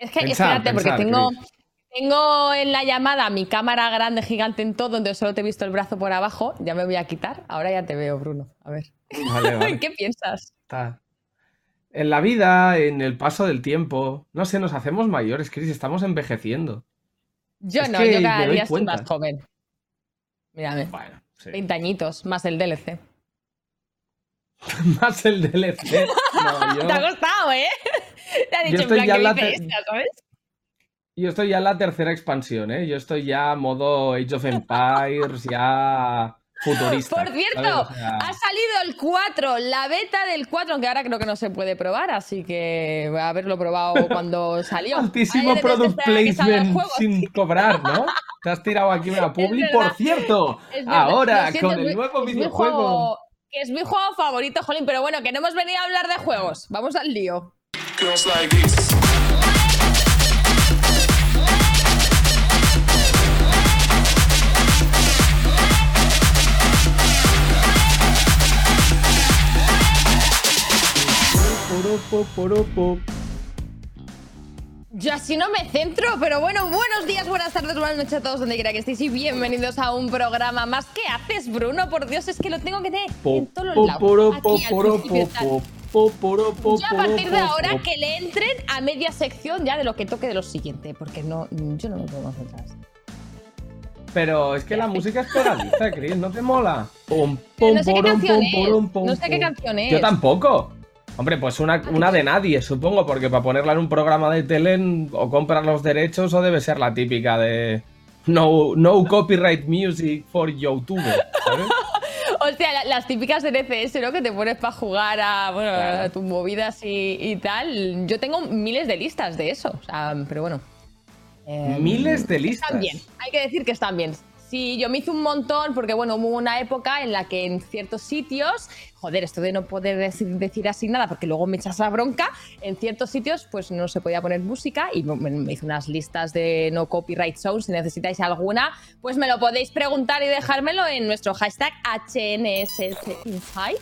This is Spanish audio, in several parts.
Es que espérate, porque tengo, tengo en la llamada mi cámara grande, gigante en todo, donde solo te he visto el brazo por abajo. Ya me voy a quitar. Ahora ya te veo, Bruno. A ver. ¿Qué piensas? En la vida, en el paso del tiempo, no sé, nos hacemos mayores, Chris, estamos envejeciendo. Yo no, yo cada día estoy más joven. Mírame. Bueno, 20 añitos, más el DLC. más el DLC. Te ha costado, ¿eh? Te ha dicho en plan que ¿sabes? Yo estoy ya en la tercera expansión, ¿eh? Yo estoy ya modo Age of Empires, ya futurista. Por cierto, ha salido el 4, la beta del 4, aunque ahora creo que no se puede probar, así que voy a haberlo probado cuando salió. Altísimo product placement sin cobrar, ¿no? Te has tirado aquí una publi. Por cierto, ahora con el nuevo videojuego. Es mi juego favorito, Jolín, pero bueno, que no hemos venido a hablar de juegos. Vamos al lío. Yo así no me centro, pero bueno, buenos días, buenas tardes, buenas noches a todos donde quiera que estéis y bienvenidos a un programa más. ¿Qué haces, Bruno? Por Dios, es que lo tengo que tener en todos los lados. Yo a partir de ahora que le entren a media sección ya de lo que toque de lo siguiente, porque no, yo no me puedo concentrar. Pero es que la música es pegadiza, Chris, ¿no te mola? no sé qué canción es. No sé qué canción es. Yo tampoco. Hombre, pues una, una, de nadie, supongo, porque para ponerla en un programa de tele o comprar los derechos o debe ser la típica de no, no copyright music for YouTube, ¿sabes? o sea, las típicas de NCS, ¿no? Que te pones para jugar a, bueno, tus movidas y, tal. Yo tengo miles de listas de eso, o sea, pero bueno. miles de listas. Están bien, hay que decir que están bien. Sí, yo me hice un montón porque, bueno, hubo una época en la que en ciertos sitios, joder, esto de no poder decir, así nada porque luego me echas la bronca, en ciertos sitios pues no se podía poner música y me, hice unas listas de no copyright songs. Si necesitáis alguna, pues me lo podéis preguntar y dejármelo en nuestro hashtag HNSSInside.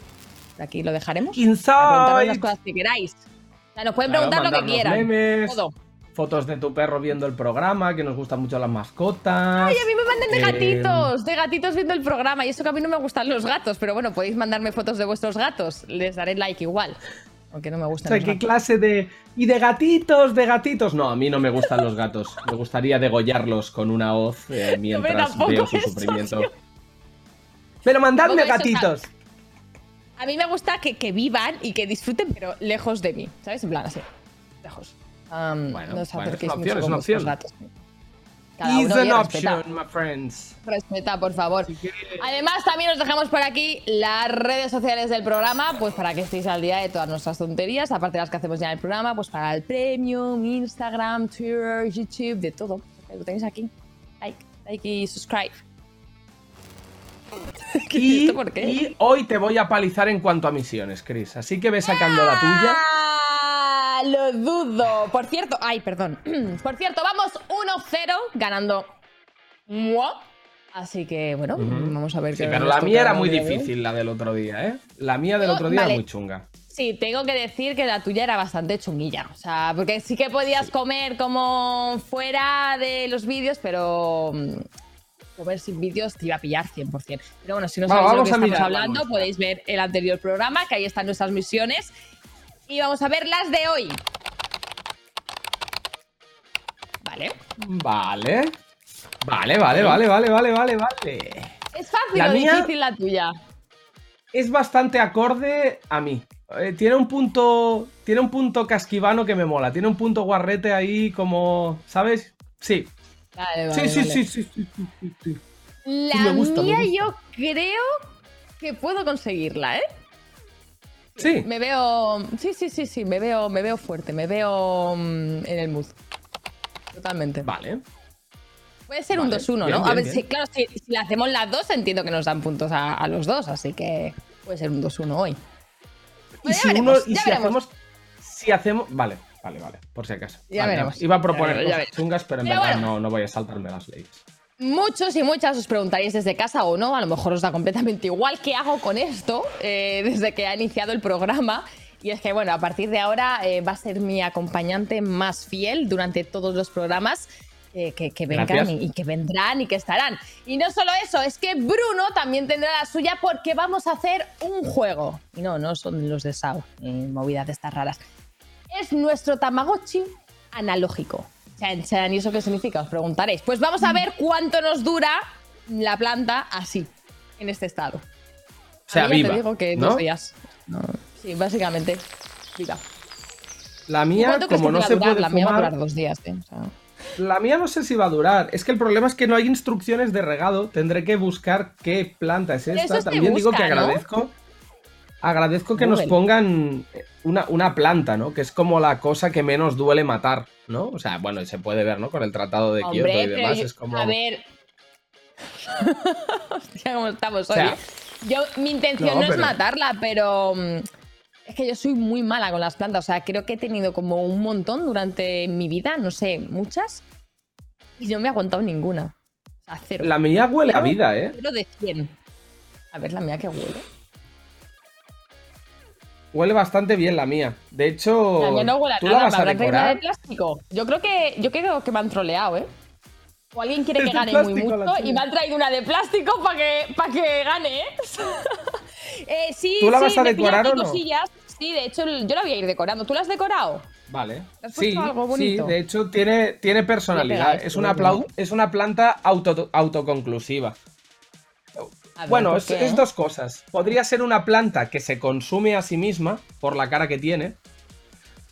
Aquí lo dejaremos. Inside. las cosas que queráis. O sea, nos pueden preguntar lo que quieran. Todo fotos de tu perro viendo el programa, que nos gustan mucho las mascotas. Ay, a mí me mandan de eh, gatitos, de gatitos viendo el programa. Y eso que a mí no me gustan los gatos, pero bueno, podéis mandarme fotos de vuestros gatos. Les daré like igual. Aunque no me gustan. O sea, ¿qué clase de. Y de gatitos, de gatitos? No, a mí no me gustan los gatos. Me gustaría degollarlos con una hoz eh, mientras veo su sufrimiento. Pero mandadme gatitos. a mí me gusta que, que vivan y que disfruten, pero lejos de mí. ¿Sabes? En plan, así. Lejos bueno, no es una opción, es una opción. Gatos. Is an option, my friends. Respeta, por favor. Además, también os dejamos por aquí las redes sociales del programa, pues para que estéis al día de todas nuestras tonterías, aparte de las que hacemos ya en el programa, pues para el Premium, Instagram, Twitter, YouTube, de todo. Lo tenéis aquí. Like, like y subscribe. y, ¿Por qué? y hoy te voy a palizar en cuanto a misiones, Chris. Así que ve sacando la tuya. Lo dudo. Por cierto, ay, perdón. Por cierto, vamos 1-0 ganando. Así que, bueno, vamos a ver sí, Pero la mía era muy difícil, la del otro día, ¿eh? La mía del otro día era muy chunga. Sí, tengo que decir que la tuya era bastante chunguilla. O sea, porque sí que podías comer como fuera de los vídeos, pero mm, comer sin vídeos te iba a pillar 100%. Pero bueno, si no sabéis de lo que estamos hablando, podéis ver el anterior programa, que ahí están nuestras misiones. Y vamos a ver las de hoy. Vale. Vale. Vale, vale, vale, vale, vale, vale, vale. ¿Es fácil o difícil la tuya? Es bastante acorde a mí. Eh, tiene un punto. Tiene un punto casquivano que me mola. Tiene un punto guarrete ahí como. ¿Sabes? Sí. Vale, vale, sí, sí, sí, sí, sí, La mía yo creo que puedo conseguirla, ¿eh? Sí. Me veo. Sí, sí, sí, sí. Me veo, me veo fuerte. Me veo mm, en el mood. Totalmente. Vale. Puede ser un 2-1, ¿no? a ver, si, claro, si, si le hacemos las dos, entiendo que nos dan puntos a, los dos, así que puede ser un 2-1 hoy. y si, uno, y si hacemos. Si hacemos. Vale, vale, vale. Por si acaso. Ya veremos. Iba a proponer cosas chungas, pero en verdad no, no voy a saltarme las leyes. Muchos y muchas os preguntaréis desde casa o no, a lo mejor os da completamente igual qué hago con esto eh, desde que ha iniciado el programa. Y es que, bueno, a partir de ahora eh, va a ser mi acompañante más fiel durante todos los programas. eh, que, que vengan y, y que vendrán y que estarán. Y no solo eso, es que Bruno también tendrá la suya porque vamos a hacer un juego. Y no, no son los de SAO, movidas de estas raras. Es nuestro Tamagotchi analógico. Chan, chan, ¿Y eso qué significa? Os preguntaréis. Pues vamos a ver cuánto nos dura la planta así, en este estado. O sea, viva. te digo que ¿no? dos días. Sí, básicamente. Viva. La ¿Y mía, como no se durar? puede La mía va a durar dos días, ¿eh? O sea, La mía no sé si va a durar. Es que el problema es que no hay instrucciones de regado. Tendré que buscar qué planta es esta. También digo busca, que ¿no? Agradezco. Que nos pongan una, una planta, ¿no? Que es como la cosa que menos duele matar, ¿no? O sea, bueno, se puede ver, ¿no? Con el tratado de Kioto Hombre, y pero demás. es como. a ver. Hostia, cómo estamos O hoy. sea, yo, mi intención no, no, es pero- matarla, pero mm, es que yo soy muy mala con las plantas. O sea, creo que he tenido como un montón durante mi vida, no sé, muchas. Y no me ha aguantado ninguna. O sea, cero. La mía huele a vida, ¿eh? Cero de 100. A ver, la mía que huele. Huele bastante bien la mía. De hecho, La mía no huele a ¿tú nada, la vas ¿me a una de decorar? plástico? Yo creo que, yo creo que me han troleado, ¿eh? O alguien quiere que gane muy mucho y me han traído una de plástico para que, pa' que gane, ¿eh? Eh, sí, ¿Tú la sí, vas a decorar o no? cosillas. Sí, de hecho, yo la voy a ir decorando. ¿Tú la has decorado? Vale. ¿Le has Sí, algo sí, bonito? de hecho tiene, tiene personalidad. Es una, es una planta auto- autoconclusiva. Ver, Bueno, es dos cosas. Podría ser una planta que se consume a sí misma por la cara que tiene,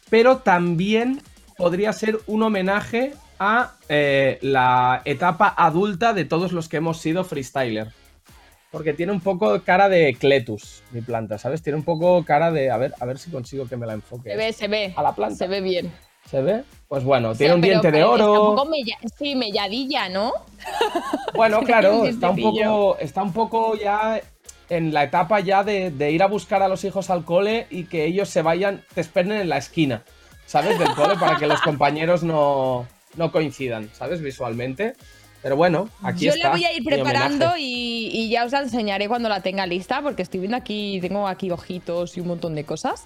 pero también podría ser un homenaje a eh, la etapa adulta de todos los que hemos sido freestyler. Porque tiene un poco cara de Cletus, mi planta, ¿sabes? Tiene un poco cara de... A ver, a ver si consigo que me la enfoque. Se ve, se ve. A la planta. Se ve bien. ¿Se ve? Pues bueno, tiene un diente de un oro. poco mella- sí, melladilla, ¿no? Bueno, claro, un está un poco, está un poco ya en la etapa ya de, de ir a buscar a los hijos al cole y que ellos se vayan, te esperen en la esquina, ¿sabes? Del cole para que los compañeros no, no coincidan, ¿sabes? Visualmente. Pero bueno, aquí Yo está. la voy a ir preparando y, y ya os la enseñaré cuando la tenga lista, porque estoy viendo aquí, tengo aquí ojitos y un montón de cosas.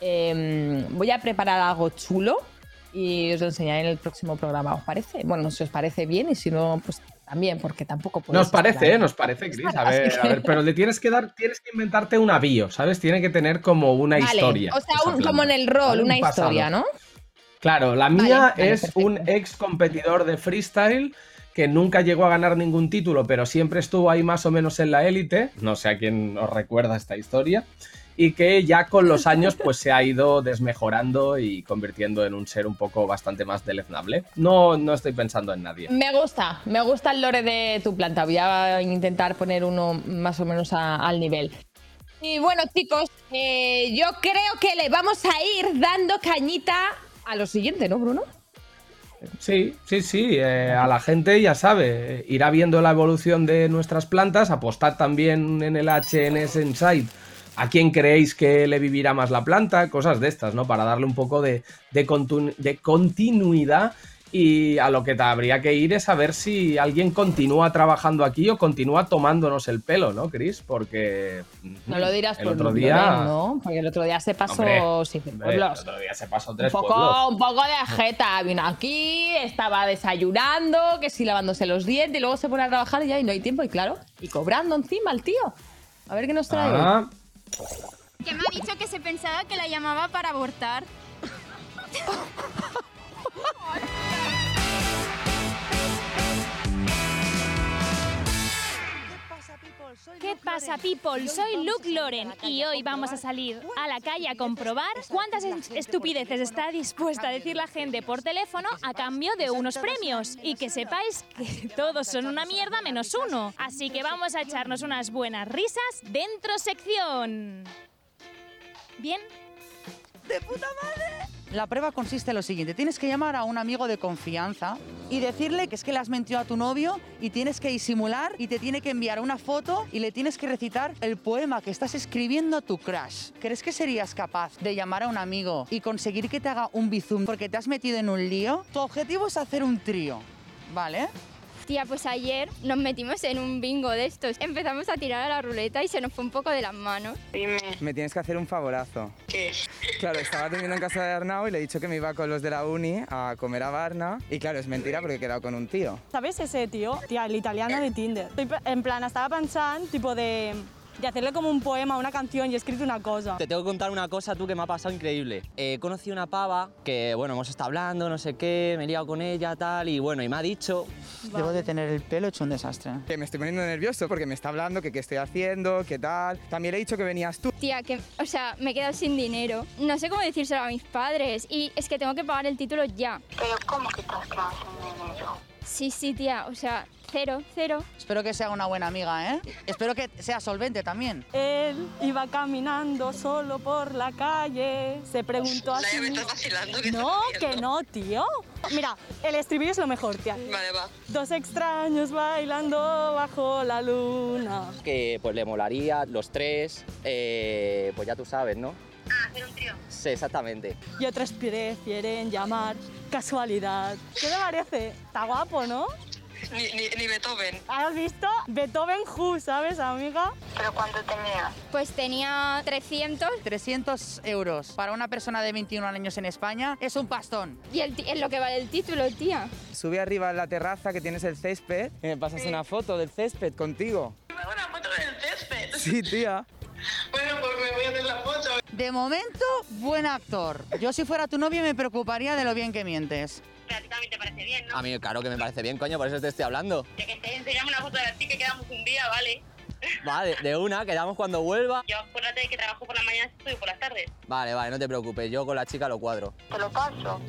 Em, voy a preparar algo chulo y os lo enseñaré en el próximo programa, ¿os parece? Bueno, si os parece bien y si no, pues también, porque tampoco Nos parece. ¿eh? Nos parece, Chris. A ver, a ver, pero le tienes que dar, tienes que inventarte una bio, ¿sabes? Tiene que tener como una Vale, historia. O sea, un- como en el rol. Un una pasado. historia, ¿no? Claro, la Vale, mía vale, es perfecto. un ex competidor de freestyle que nunca llegó a ganar ningún título, pero siempre estuvo ahí más o menos en la élite. No sé a quién os recuerda esta historia. Y que ya con los años pues se ha ido desmejorando y convirtiendo en un ser un poco bastante más deleznable. No, no estoy pensando en nadie. Me gusta, me gusta el lore de tu planta. Voy a intentar poner uno más o menos a- al nivel. Y bueno, chicos, eh, yo creo que le vamos a ir dando cañita a lo siguiente, ¿no, Bruno? Sí, sí, sí. eh, a la gente ya sabe, irá viendo la evolución de nuestras plantas. Apostad también en el HNS Insight a quién creéis que le vivirá más la planta, cosas de estas, ¿no? Para darle un poco de, de, continu- de continuidad. Y a lo que te habría que ir es a ver si alguien continúa trabajando aquí o continúa tomándonos el pelo, ¿no, Chris? Porque. No lo dirás el por otro día. ¿no? Porque el otro día se pasó Hombre, sin hombre, el otro día se pasó Un tres poco, pueblos. un poco de jeta. Vino aquí, estaba desayunando, que sí lavándose los dientes, y luego se pone a trabajar y ya y no hay tiempo. Y claro, y cobrando encima el tío. A ver qué nos trae. hoy. Que me ha dicho que se pensaba que la llamaba para abortar. ¿Qué pasa, people? Soy Luke Loren y hoy vamos a salir a la calle a comprobar cuántas es- estupideces está dispuesta a decir la gente por teléfono a cambio de unos premios. Y que sepáis que todos son una mierda menos uno. Así que vamos a echarnos unas buenas risas dentro sección. ¿Bien? La prueba consiste en lo siguiente, tienes que llamar a un amigo de confianza y decirle que es que le has mentido a tu novio y tienes que disimular y te tiene que enviar una foto y le tienes que recitar el poema que estás escribiendo a tu crush. ¿Crees que serías capaz de llamar a un amigo y conseguir que te haga un bizum porque te has metido en un lío? Tu objetivo es hacer un trío, ¿vale? Tía, pues ayer nos metimos en un bingo de estos. Empezamos a tirar a la ruleta y se nos fue un poco de las manos. Dime, Me tienes que hacer un favorazo. ¿qué? Claro, estaba durmiendo en casa de Arnau y le he dicho que me iba con los de la uni a comer a Varna. Y claro, es mentira porque he quedado con un tío. ¿Sabes ese tío? Tía, el italiano de Tinder. En plan, estaba pensando, tipo de, de hacerle como un poema, una canción y he escrito una cosa. Te tengo que contar una cosa tú que me ha pasado increíble. He conocido una pava que, bueno, hemos estado hablando, no sé qué, me he liado con ella, tal, y bueno, y me ha dicho... Debo de tener el pelo hecho un desastre. Que me estoy poniendo nervioso porque me está hablando que qué estoy haciendo, qué tal. También le he dicho que venías tú. Tía, que, o sea, me he quedado sin dinero. No sé cómo decírselo a mis padres y es que tengo que pagar el título ya. Pero ¿cómo que te has quedado sin dinero? Sí, sí, tía, o sea, cero, cero. Espero que sea una buena amiga, ¿eh? Espero que sea solvente también. Él iba caminando solo por la calle, se preguntó a sí mismo- vacilando, ¿qué No, estás que no, tío. Mira, el estribillo es lo mejor, tía. Vale, va. Dos extraños bailando bajo la luna. que pues le molaría los tres, eh, pues ya tú sabes, ¿no? Hacer un trío. Sí, exactamente. Y otros prefieren llamar casualidad. ¿Qué te parece? Está guapo, ¿no? Ni, ni, ni Beethoven. ¿Has visto? Beethoven Who, ¿sabes, amiga? ¿Pero cuánto tenía? Pues tenía 300 300 euros para una persona de 21 años en España es un pastón. y el, es lo que vale el título, tía. Sube arriba a la terraza que tienes el césped y me pasas una foto del césped contigo. Me hago una foto del césped. Sí, tía. Bueno, pues me voy a hacer la foto. De momento, buen actor. Yo si fuera tu novio me preocuparía de lo bien que mientes. Pero a ti también te parece bien, ¿no? A mí, claro que me parece bien, coño, por eso te estoy hablando. Ya que te enseñamos una foto de la chica y quedamos un día, ¿vale? Vale, de una, quedamos cuando vuelva. Yo acuérdate de que trabajo por las mañanas y estudio por las tardes. Vale, vale, no te preocupes, yo con la chica lo cuadro. Te lo paso.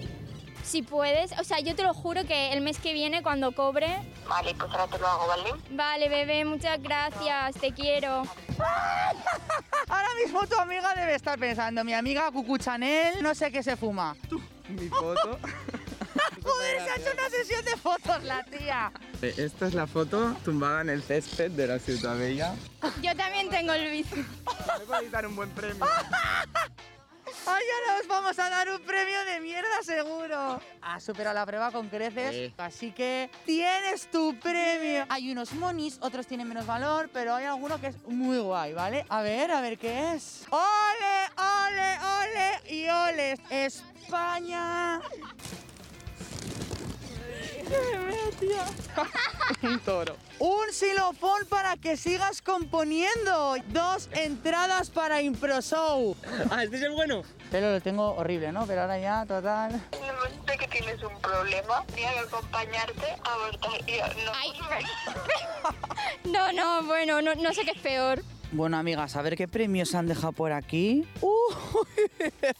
Si puedes, o sea, yo te lo juro que el mes que viene cuando cobre... Vale, pues ahora te lo hago, ¿vale? Vale, bebé, muchas gracias, te quiero. Ahora mismo tu amiga debe estar pensando, mi amiga Cucu Chanel, no sé qué se fuma. Mi foto. Joder, se ha hecho una sesión de fotos la tía. Eh, Esta es la foto tumbada en el césped de la Ciudad Bella. Yo también tengo el bici. Me podéis dar un buen premio. Ay, ya nos vamos a dar un premio de mierda seguro. Has superado la prueba con creces, Sí. así que tienes tu premio. Hay unos monis, otros tienen menos valor, pero hay alguno que es muy guay, ¿vale? A ver, a ver qué es. ¡Ole, ole, ole y ole! ¡España! Un toro. Un xilofón para que sigas componiendo. Dos entradas para Impro Show. Ah, ¿este es el bueno? Pero lo tengo horrible, ¿no? Pero ahora ya, total. No sé que tienes un problema. Tenía que acompañarte a abortar. No. No, no, bueno, no, no sé qué es peor. Bueno, amigas, a ver qué premios han dejado por aquí. ¡Uh!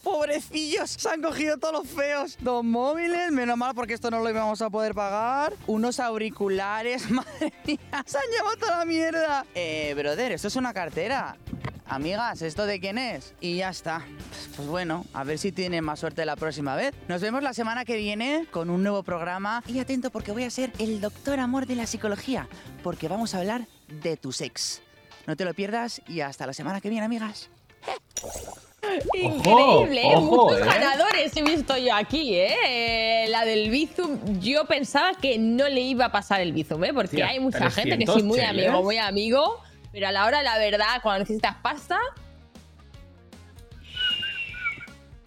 ¡Pobrecillos! Se han cogido todos los feos. Dos móviles, menos mal porque esto no lo íbamos a poder pagar. Unos auriculares, madre mía. Se han llevado toda la mierda. Eh, brother, esto es una cartera. Amigas, ¿esto de quién es? Y ya está. Pues bueno, a ver si tienen más suerte la próxima vez. Nos vemos la semana que viene con un nuevo programa. Y atento porque voy a ser el doctor amor de la psicología. Porque vamos a hablar de tu sex. No te lo pierdas y hasta la semana que viene, amigas. Increíble, ¿eh? ojo, muchos ¿eh? ganadores he visto yo aquí, ¿eh? La del Bizum, yo pensaba que no le iba a pasar el Bizum, ¿eh? Porque Tía, hay mucha gente que 300 sí, muy cheles. amigo, muy amigo, pero a la hora la verdad, cuando necesitas pasta,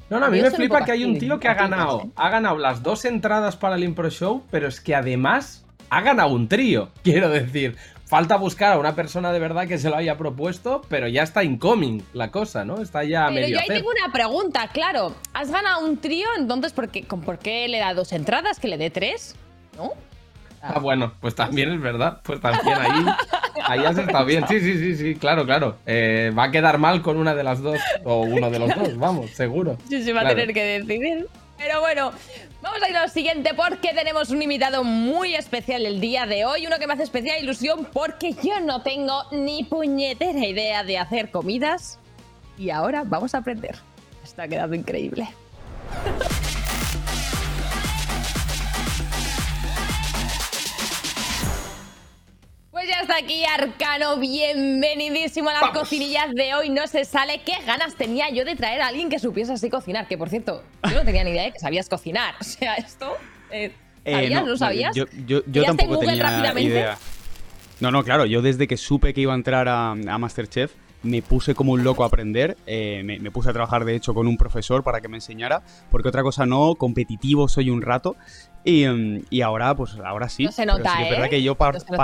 No, no, a mí me flipa que hay un tío que ha ganado, ha ganado las dos entradas para el Impro Show, pero es que además ha ganado un trío. Quiero decir, falta buscar a una persona de verdad que se lo haya propuesto, pero ya está incoming la cosa, ¿no? Está ya a Pero medio yo ahí hacer. tengo una pregunta, claro. ¿Has ganado un trío? Entonces, ¿por qué, con- ¿por qué le da dos entradas? ¿Que le dé tres? ¿No? Ah, bueno, pues también es verdad. Pues también ahí, ahí has estado bien. Sí, sí, sí, sí, claro, claro. Eh, va a quedar mal con una de las dos, o uno de los dos, vamos, seguro. Sí, se va Claro. a tener que decidir. Pero bueno, vamos a ir al siguiente porque tenemos un invitado muy especial el día de hoy. Uno que me hace especial ilusión porque yo no tengo ni puñetera idea de hacer comidas. Y ahora vamos a aprender. Está quedando increíble. Pues ya está aquí Arcano, bienvenidísimo a las cocinillas de hoy. No se sale. ¿Qué ganas tenía yo de traer a alguien que supiese así cocinar? Que por cierto, yo no tenía ni idea de que sabías cocinar. O sea, esto. eh, Eh, ¿Sabías? no, ¿No sabías? Yo, yo, yo ¿Pillaste en tampoco Google tenía idea. No, no, claro, yo desde que supe que iba a entrar a, a Masterchef me puse como un loco a aprender, eh, me, me puse a trabajar de hecho con un profesor para que me enseñara, porque otra cosa no, competitivo soy un rato, y, mm, y ahora pues ahora sí. No se Pero nota, sí que es verdad ¿eh? que yo par- No se nota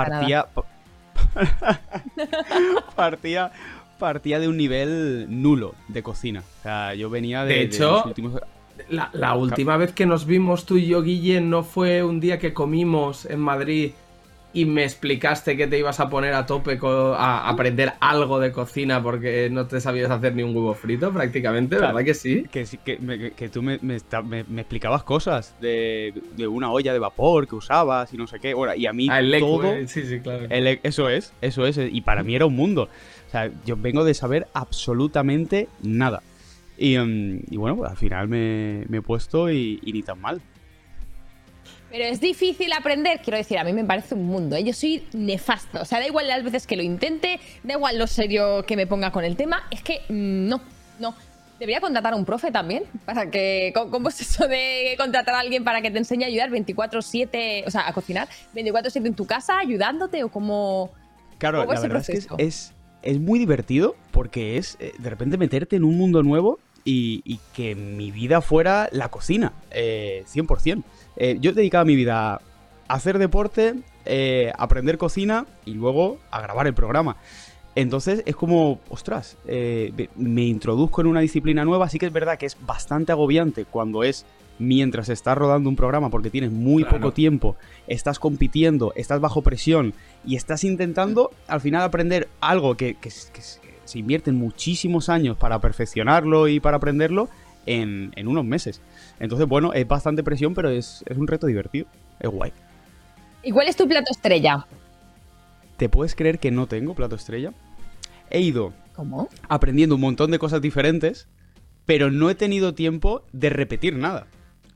partía, partía, de un nivel nulo de cocina, o sea, yo venía de, De de hecho, los últimos... La, la última vez que nos vimos tú y yo, Guille, no fue un día que comimos en Madrid y me explicaste que te ibas a poner a tope a aprender algo de cocina porque no te sabías hacer ni un huevo frito prácticamente, Claro. ¿verdad que sí? Que, que, me- que tú me, me explicabas cosas de, de una olla de vapor que usabas y no sé qué. Bueno, y a mí Ah, el todo... eh, sí, sí, claro. el eso es, eso es. Y para mí era un mundo. O sea, yo vengo de saber absolutamente nada. Y, mm, y bueno, pues al final me, me he puesto y, y ni tan mal. Pero es difícil aprender, quiero decir, a mí me parece un mundo. ¿eh? Yo soy nefasto. O sea, da igual las veces que lo intente, da igual lo serio que me ponga con el tema. Es que mm, no, no. Debería contratar a un profe también. Para que. ¿Cómo es eso de contratar a alguien para que te enseñe a ayudar 24-7, o sea, a cocinar 24-7 en tu casa, ayudándote o como. Claro, ¿Cómo la verdad es que es, es, es muy divertido porque es eh, de repente meterte en un mundo nuevo y, y que mi vida fuera la cocina, eh, 100%. Eh, yo dedicaba mi vida a hacer deporte, eh, aprender cocina y luego a grabar el programa. Entonces es como, ostras, eh, me- introduzco en una disciplina nueva. Sí que es verdad que es bastante agobiante cuando es mientras estás rodando un programa porque tienes muy Claro. poco tiempo, estás compitiendo, estás bajo presión y estás intentando al final aprender algo que, que que se invierten muchísimos años para perfeccionarlo y para aprenderlo en, en unos meses. Entonces, bueno, es bastante presión, pero es, es un reto divertido. Es guay. ¿Y cuál es tu plato estrella? ¿Te puedes creer que no tengo plato estrella? He ido ¿Cómo? aprendiendo un montón de cosas diferentes, pero no he tenido tiempo de repetir nada.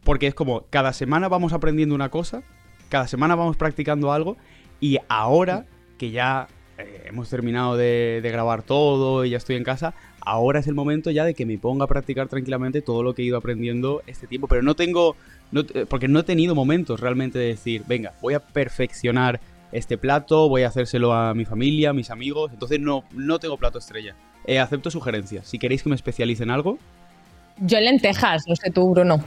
Porque es como, cada semana vamos aprendiendo una cosa, cada semana vamos practicando algo, y ahora que ya eh, hemos terminado de, de grabar todo y ya estoy en casa, ahora es el momento ya de que me ponga a practicar tranquilamente todo lo que he ido aprendiendo este tiempo. Pero no tengo, no te- porque no he tenido momentos realmente de decir, venga, voy a perfeccionar este plato, voy a hacérselo a mi familia, a mis amigos, entonces no, no tengo plato estrella. Eh, acepto sugerencias. Si queréis que me especialice en algo, Yo en lentejas, no sé tú, Bruno.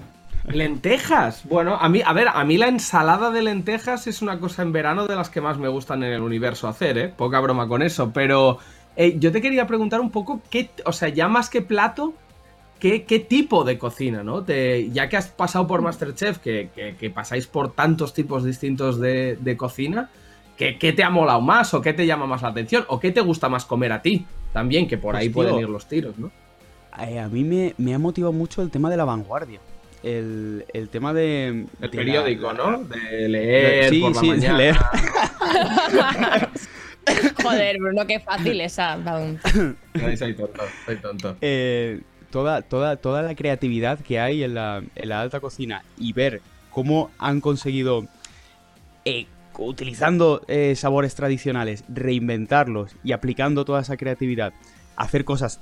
Lentejas. Bueno, a mí, a ver, a mí la ensalada de lentejas es una cosa en verano de las que más me gustan en el universo hacer, ¿eh? Poca broma con eso, pero eh, yo te quería preguntar un poco qué, o sea, ya más que plato, qué, qué tipo de cocina, ¿no? Te- ya que has pasado por Masterchef, que, que- que pasáis por tantos tipos distintos de, de cocina, ¿qué, qué te ha molado más o qué te llama más la atención o qué te gusta más comer a ti? También, que por Pues, ahí tío, pueden ir los tiros, ¿no? eh, a mí me, me ha motivado mucho el tema de la vanguardia. El, el tema de... El de la- periódico, la- ¿no? De leer Sí, por la sí, de mañana. leer. Joder, Bruno, qué fácil esa. Ay, soy tonto, soy tonto. eh, toda, toda, toda la creatividad que hay en la, en la alta cocina y ver cómo han conseguido, eh, utilizando eh, sabores tradicionales, reinventarlos y aplicando toda esa creatividad, hacer cosas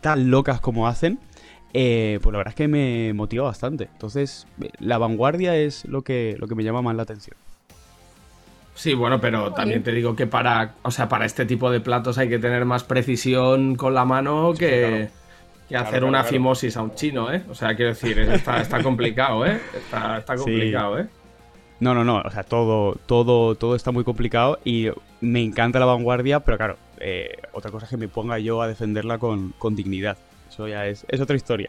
tan locas como hacen, eh, pues la verdad es que me motiva bastante. Entonces, la vanguardia es lo que, lo que me llama más la atención. Sí, bueno, pero también te digo que para, o sea, para este tipo de platos hay que tener más precisión con la mano que, que hacer claro, una claro. fimosis a un chino, ¿eh? O sea, quiero decir, está, está complicado, ¿eh? Está, está Sí. complicado, ¿eh? No, no, no. O sea, todo, todo, todo está muy complicado y me encanta la vanguardia, pero claro, eh, otra cosa es que me ponga yo a defenderla con, con dignidad. Eso ya es, es otra historia.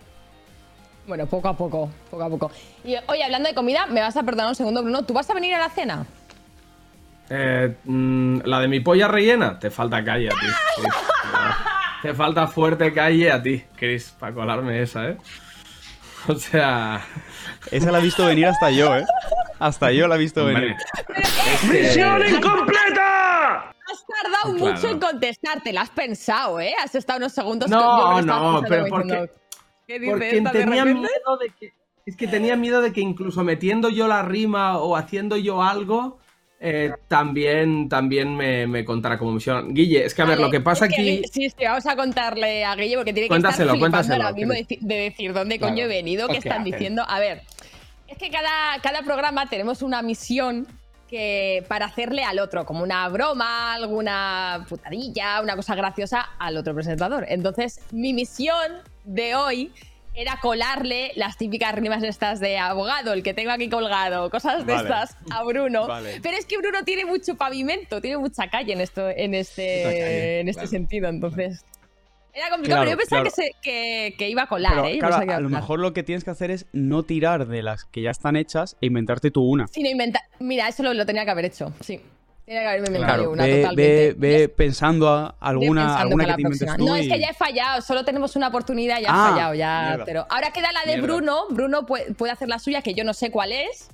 Bueno, poco a poco, poco a poco. Y oye, hablando de comida, me vas a perdonar un segundo, Bruno. ¿Tú vas a venir a la cena? Eh, mm, la de mi polla rellena, te falta calle a ti. Chris. te falta fuerte calle a ti, Chris, para colarme esa, ¿eh? O sea... Esa la he visto venir hasta yo, ¿eh? Hasta yo la he visto Hombre, venir. ¡Misión incompleta! Has tardado Claro. mucho en contestarte, la has pensado, ¿eh? Has estado unos segundos No, no, pensando pero porque- ¿Qué dice Porque de miedo de que. Es que tenía miedo de que incluso metiendo yo la rima o haciendo yo algo. Eh, también, también me, me contara como misión. Guille, es que a ver, Vale, lo que pasa es que aquí. Sí, sí, vamos a contarle a Guille porque tiene que Cuéntaselo, estar cuéntaselo, ahora mismo de, de decir dónde Claro. coño he venido, qué ¿Qué están hacen? diciendo. A ver, Es que cada, cada programa tenemos una misión que para hacerle al otro, como una broma, alguna putadilla, una cosa graciosa al otro presentador. Entonces, mi misión de hoy era colarle las típicas rimas estas de abogado, el que tengo aquí colgado, cosas de Vale. estas a Bruno. Vale. Pero es que Bruno tiene mucho pavimento, tiene mucha calle en esto, en este, calle, en este claro. sentido. Entonces, era complicado, Claro, pero yo pensaba claro. que, se- que, que iba a colar, Pero, ¿eh? Yo claro, pensaba que iba a lo mejor lo que tienes que hacer es no tirar de las que ya están hechas e inventarte tú una. Sí, no inventa- Mira, eso lo, lo tenía que haber hecho, sí. Tenía que haberme inventado Claro, una ve, totalmente. ve, ve pensando a alguna, pensando alguna para que te inventes tú. No, es que ya he fallado, solo tenemos una oportunidad, ya Ah, he fallado, ya. mierda. Pero ahora queda la de Mierda. Bruno. Bruno puede, puede hacer la suya, que yo no sé cuál es.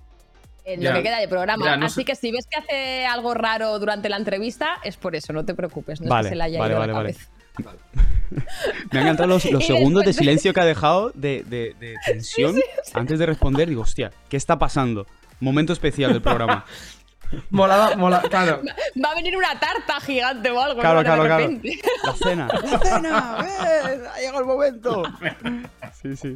En Ya. lo que queda de programa. Ya, no Así sé. que si ves que hace algo raro durante la entrevista, es por eso, no te preocupes. No es Vale, que se le haya vale, ido vale, la cabeza. Me han encantado los, segundos de silencio que ha dejado de, de- de tensión antes de responder. Digo, hostia, ¿qué está pasando? Momento especial del programa. Molaba, mola, claro. Va a venir una tarta gigante o algo. Claro, ¿no? claro, de claro. La cena. ¡La cena! ¡Ha llegado el momento! Sí, sí.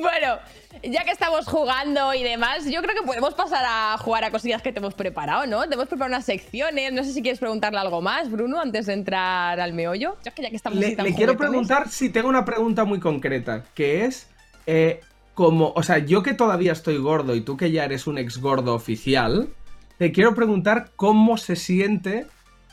Bueno, ya que estamos jugando y demás, yo creo que podemos pasar a jugar a cosillas que te hemos preparado, ¿no? Te hemos preparado unas secciones. No sé si quieres preguntarle algo más, Bruno, antes de entrar al meollo. Yo es que ya que estamos Le, quiero preguntar si tengo una pregunta muy concreta, que es eh, como, o sea, yo que todavía estoy gordo y tú que ya eres un ex gordo oficial, te quiero preguntar cómo se siente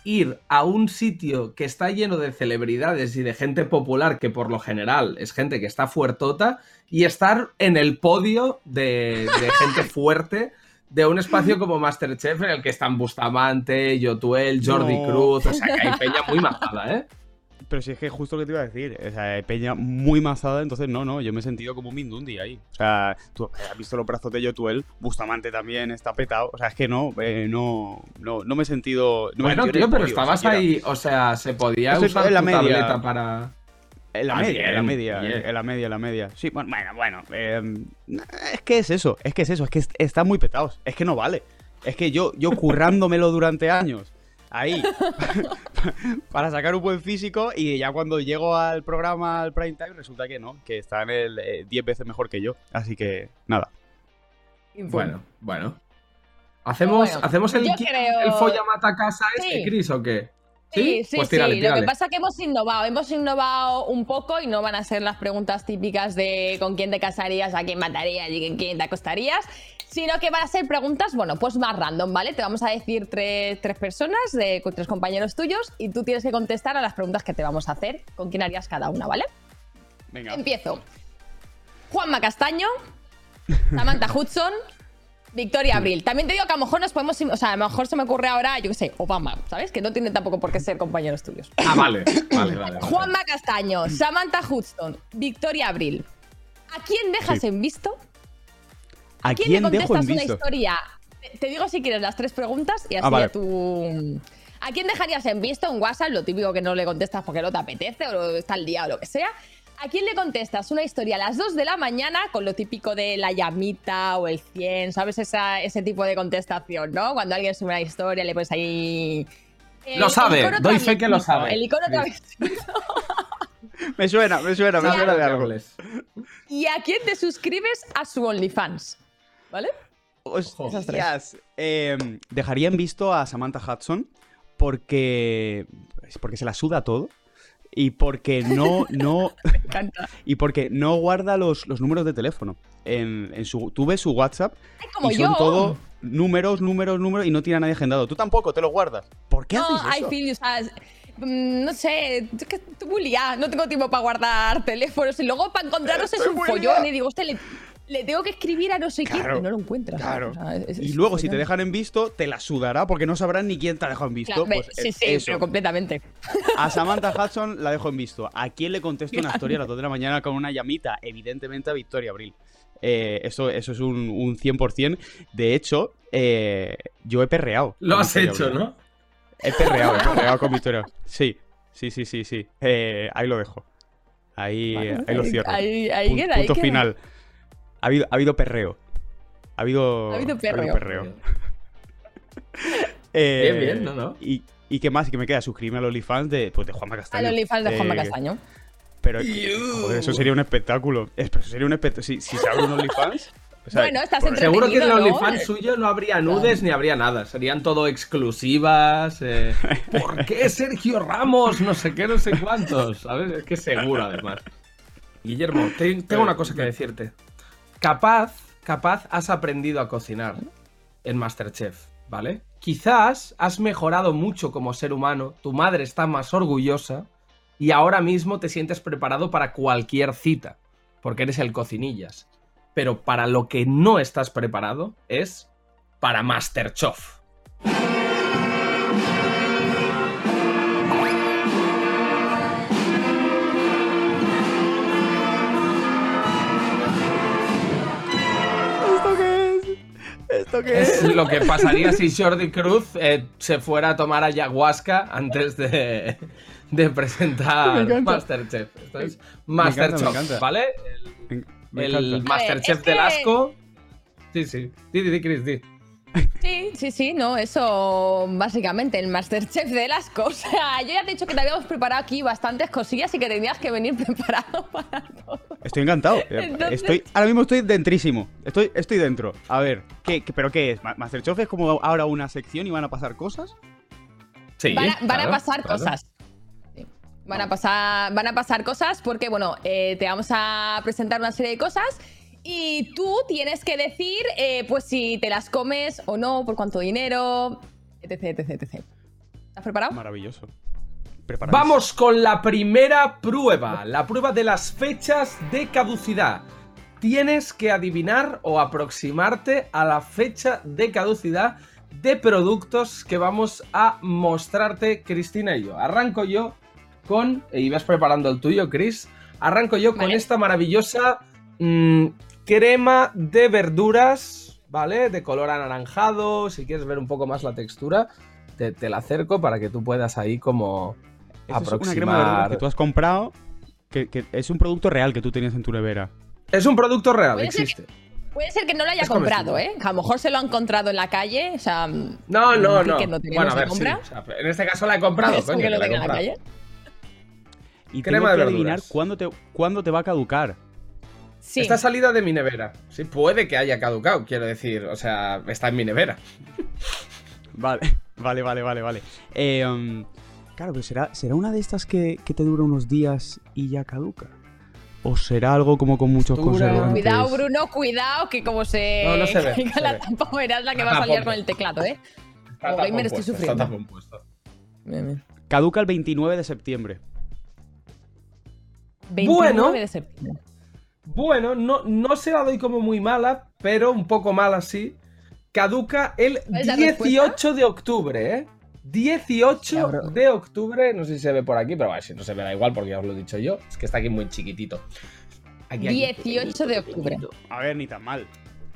ir a un sitio que está lleno de celebridades y de gente popular, que por lo general es gente que está fuertota, y estar en el podio de, de gente fuerte de un espacio como Masterchef en el que están Bustamante, Yotuel, Jordi No. Cruz, o sea que hay peña muy majada, ¿eh? Pero si es que justo lo que te iba a decir. O sea, peña muy mazada, entonces no, no. Yo me he sentido como un Mindundi ahí. O sea, tú has visto los brazos de Yotuel, Bustamante también está petado. O sea, es que no, eh, no, no, no me he sentido. No bueno, tío, pero estabas siquiera. ahí, o sea, se podía Eso es usar la tu media. tableta para... En la Ah, media, en la media, bien. en la media, en la media. Sí, bueno, bueno, bueno. eh, es que es eso, es que es eso, es que est- están muy petados. Es que no vale. Es que yo, yo currándomelo durante años, ahí, para sacar un buen físico, y ya cuando llego al programa, al prime time, resulta que no, que están el, eh, 10 veces mejor que yo. Así que, nada. Bueno, bueno. ¿Hacemos, Bueno, ¿hacemos el, creo- el folla mata casa este, Sí. Chris, o qué? Sí, sí, Pues tírale, sí. Lo tírale. que pasa es que hemos innovado. Hemos innovado un poco y no van a ser las preguntas típicas de con quién te casarías, a quién matarías y con quién te acostarías, sino que van a ser preguntas, bueno, pues más random, ¿vale? Te vamos a decir tres, tres personas, de, con tres compañeros tuyos, y tú tienes que contestar a las preguntas que te vamos a hacer, con quién harías cada una, ¿vale? Venga. Empiezo. Juanma Castaño, Samantha Hudson, Victoria Abril. También te digo que a lo mejor nos podemos. O sea, a lo mejor se me ocurre ahora, yo qué sé, Obama, ¿sabes? Que no tiene tampoco por qué ser compañeros tuyos. Ah, vale, vale, vale. vale. Juanma Castaño, Samantha Hudson, Victoria Abril. ¿A quién dejas Sí. en visto? ¿A quién, quién le dejo contestas una historia? Te- digo si quieres las tres preguntas y así Ah, vale. tú. ¿A quién dejarías en visto en WhatsApp? Lo típico que no le contestas porque no te apetece o está al día o lo que sea. ¿A quién le contestas una historia a las 2 de la mañana con lo típico de la llamita o el 100? ¿Sabes? Esa- ese tipo de contestación, ¿no? Cuando alguien sube una historia le pones ahí. el- Lo sabe, doy fe que lo sabe. El icono travieso. Me suena, me suena, me suena de algo. Cables. ¿Y a quién te suscribes a su OnlyFans? ¿Vale? Hostias. Eh, dejaría en visto a Samantha Hudson porque. porque se la suda todo. Y porque no. no Me encanta. y porque no guarda los, los números de teléfono. En, en su, tú ves su WhatsApp Ay, como y son yo. todo números, números, números y no tiene a nadie agendado. Tú tampoco te los guardas. ¿Por qué No, haces I eso? feel you, mm, no sé, yo que estoy muy liada, no tengo tiempo para guardar teléfonos y luego para encontrarlos es un follón y digo, hostia, le, le tengo que escribir a no sé quién Claro, y no lo encuentras. Claro. O sea, es- y luego, si te dejan en visto, te la sudará porque no sabrán ni quién te ha dejado en visto. Claro, Pues, sí, sí, eso. pero completamente. A Samantha Hudson la dejo en visto. ¿A quién le contesto una historia a las 2 de la mañana con una llamita? Evidentemente a Victoria Abril. Eh, eso, eso es un, un 100%. De hecho, eh, yo he perreado. Lo has Victoria hecho, Abril. ¿no? He perreado, he perreado con Victoria. Sí, sí, sí, sí, sí. Eh, ahí lo dejo. Ahí, Vale, ahí lo cierro. ahí- ahí Pun- queda, ahí punto queda. final. Ha habido, ha habido perreo. Ha habido, Ha habido perreo. Eh, Bien, bien, no, no. Y, ¿Y qué más? ¿Y qué me queda? Suscribirme a los OnlyFans de, pues, de Juanma Al Castaño. OnlyFans de Juanma Eh, Castaño. Pero, joder, eso sería un espectáculo. Eso sería un espectáculo. Si, si se abre un OnlyFans, O sea, bueno, estás por- Seguro que en el entretenido, ¿no? OnlyFans suyo no habría nudes ni habría nada. Serían todo exclusivas. eh, ¿Por qué Sergio Ramos? No sé qué, no sé cuántos. ¿Sabes? Es que seguro, además. Guillermo, te- tengo una cosa que decirte. Capaz, capaz has aprendido a cocinar en Masterchef, ¿vale? Quizás has mejorado mucho como ser humano, tu madre está más orgullosa y ahora mismo te sientes preparado para cualquier cita, porque eres el cocinillas. Pero para lo que no estás preparado es para Masterchef. ¿Esto qué Es es? lo que pasaría si Jordi Cruz eh, se fuera a tomar ayahuasca antes de, de presentar. Masterchef. Esto es Me encanta, me Masterchef, encanta. ¿vale? Me El encanta. Masterchef Es que- del asco. Sí, sí. Di, di, di, Chris, di. Sí, sí, sí, no, eso básicamente, el Masterchef del asco. O sea, yo ya te he dicho que te habíamos preparado aquí bastantes cosillas y que tenías que venir preparado para todo. Estoy encantado. Entonces- Estoy, ahora mismo estoy dentrísimo. Estoy, estoy dentro. A ver, ¿qué, qué- ¿pero qué es? ¿Ma- ¿Masterchef es como ahora una sección y van a pasar cosas? Sí, van, a, van a claro, pasar claro. cosas. Van a pasar, van a pasar cosas porque, bueno, eh, te vamos a presentar una serie de cosas y tú tienes que decir, eh, pues, si te las comes o no, por cuánto dinero, etc, etc, etc. ¿Estás preparado? Maravilloso. Vamos con la primera prueba, la prueba de las fechas de caducidad. Tienes que adivinar o aproximarte a la fecha de caducidad de productos que vamos a mostrarte Cristina y yo. Arranco yo con, y vas preparando el tuyo, Chris, arranco yo con esta maravillosa mm, crema de verduras, ¿vale? De color anaranjado, si quieres ver un poco más la textura, te, te la acerco para que tú puedas ahí como Esto es una crema de que tú has comprado, que, que es un producto real que tú tenías en tu nevera. Es un producto real, Puede ser existe. Puede ser que no lo haya Es comprado, comestible. ¿eh? Que a lo mejor se lo ha encontrado en la calle, o sea... No, no, no. Bueno, a ver, sí. compra. o sea, en este caso la he comprado, coño, que lo tenga en la comprado. calle. Y Crema tengo de que adivinar cuándo te, cuándo te va a caducar. Sí. Está salida de mi nevera. Sí, puede que haya caducado, quiero decir. O sea, está en mi nevera. Vale, vale, vale, vale, vale. Eh, um, claro, pero será, ¿será una de estas que, que te dura unos días y ya caduca? ¿O será algo como con muchos conservantes? Cuidado, Bruno, cuidado, que como se No, no se ve, se la ve. tapa, verás la que va a salir con el teclado, ¿eh? Está Como gamer estoy sufriendo. Está tapón puesto. Bien, bien. Caduca el 29 de septiembre. 29 Bueno. de septiembre. Bueno, no, no se la doy como muy mala, pero un poco mala sí. Caduca el ¿Cuál es la 18 de octubre, ¿eh? 18 Ya, bro. de octubre, no sé si se ve por aquí, pero bueno, si no se ve da igual porque ya os lo he dicho yo. Es que está aquí muy chiquitito. Aquí, aquí. 18 de octubre. A ver, ni tan mal.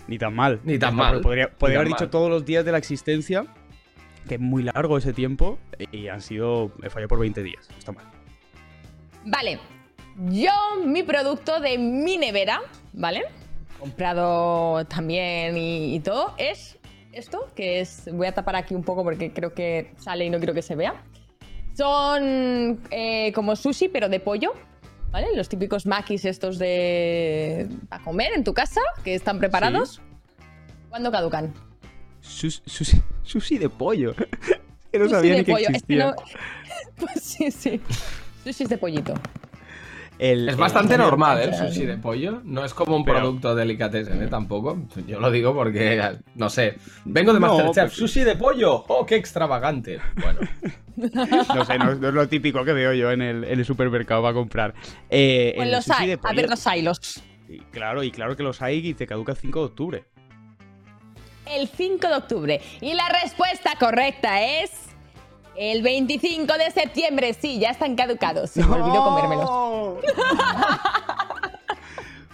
Ni tan mal. Ni tan mal. Podría, podría Ni haber dicho mal. todos los días de la existencia, que es muy largo ese tiempo, y han sido. He fallado por 20 días. Está mal. Vale. Yo, mi producto de mi nevera, ¿vale? Comprado también y, y todo, es esto, que es. Voy a tapar aquí un poco porque creo que sale y no quiero que se vea. Son eh, como sushi, pero de pollo. ¿Vale? Los típicos makis estos de. para comer en tu casa, que están preparados. ¿Cuándo caducan? Sus- Sushi, sushi de pollo. que no Sushi sabía de ni pollo. Es que existía. no- Pues sí, sí. Sushi de pollito. El- Es el- bastante pollo normal, ¿eh? El planchado. sushi de pollo. No es como un Pero- producto delicatessen, ¿eh? Tampoco. Yo lo digo porque, no sé. Vengo de No, Masterchef. pues- Sushi de pollo. ¡Oh, qué extravagante! Bueno. No sé, no, no es lo típico que veo yo en el, en el supermercado para comprar. Eh, Pues el los sushi hay. de A pollo- ver, los hay, los. y claro, y claro que los hay y te caduca el 5 de octubre. El 5 de octubre. Y la respuesta correcta es. El 25 de septiembre. Sí, ya están caducados. Se me olvidó comérmelos.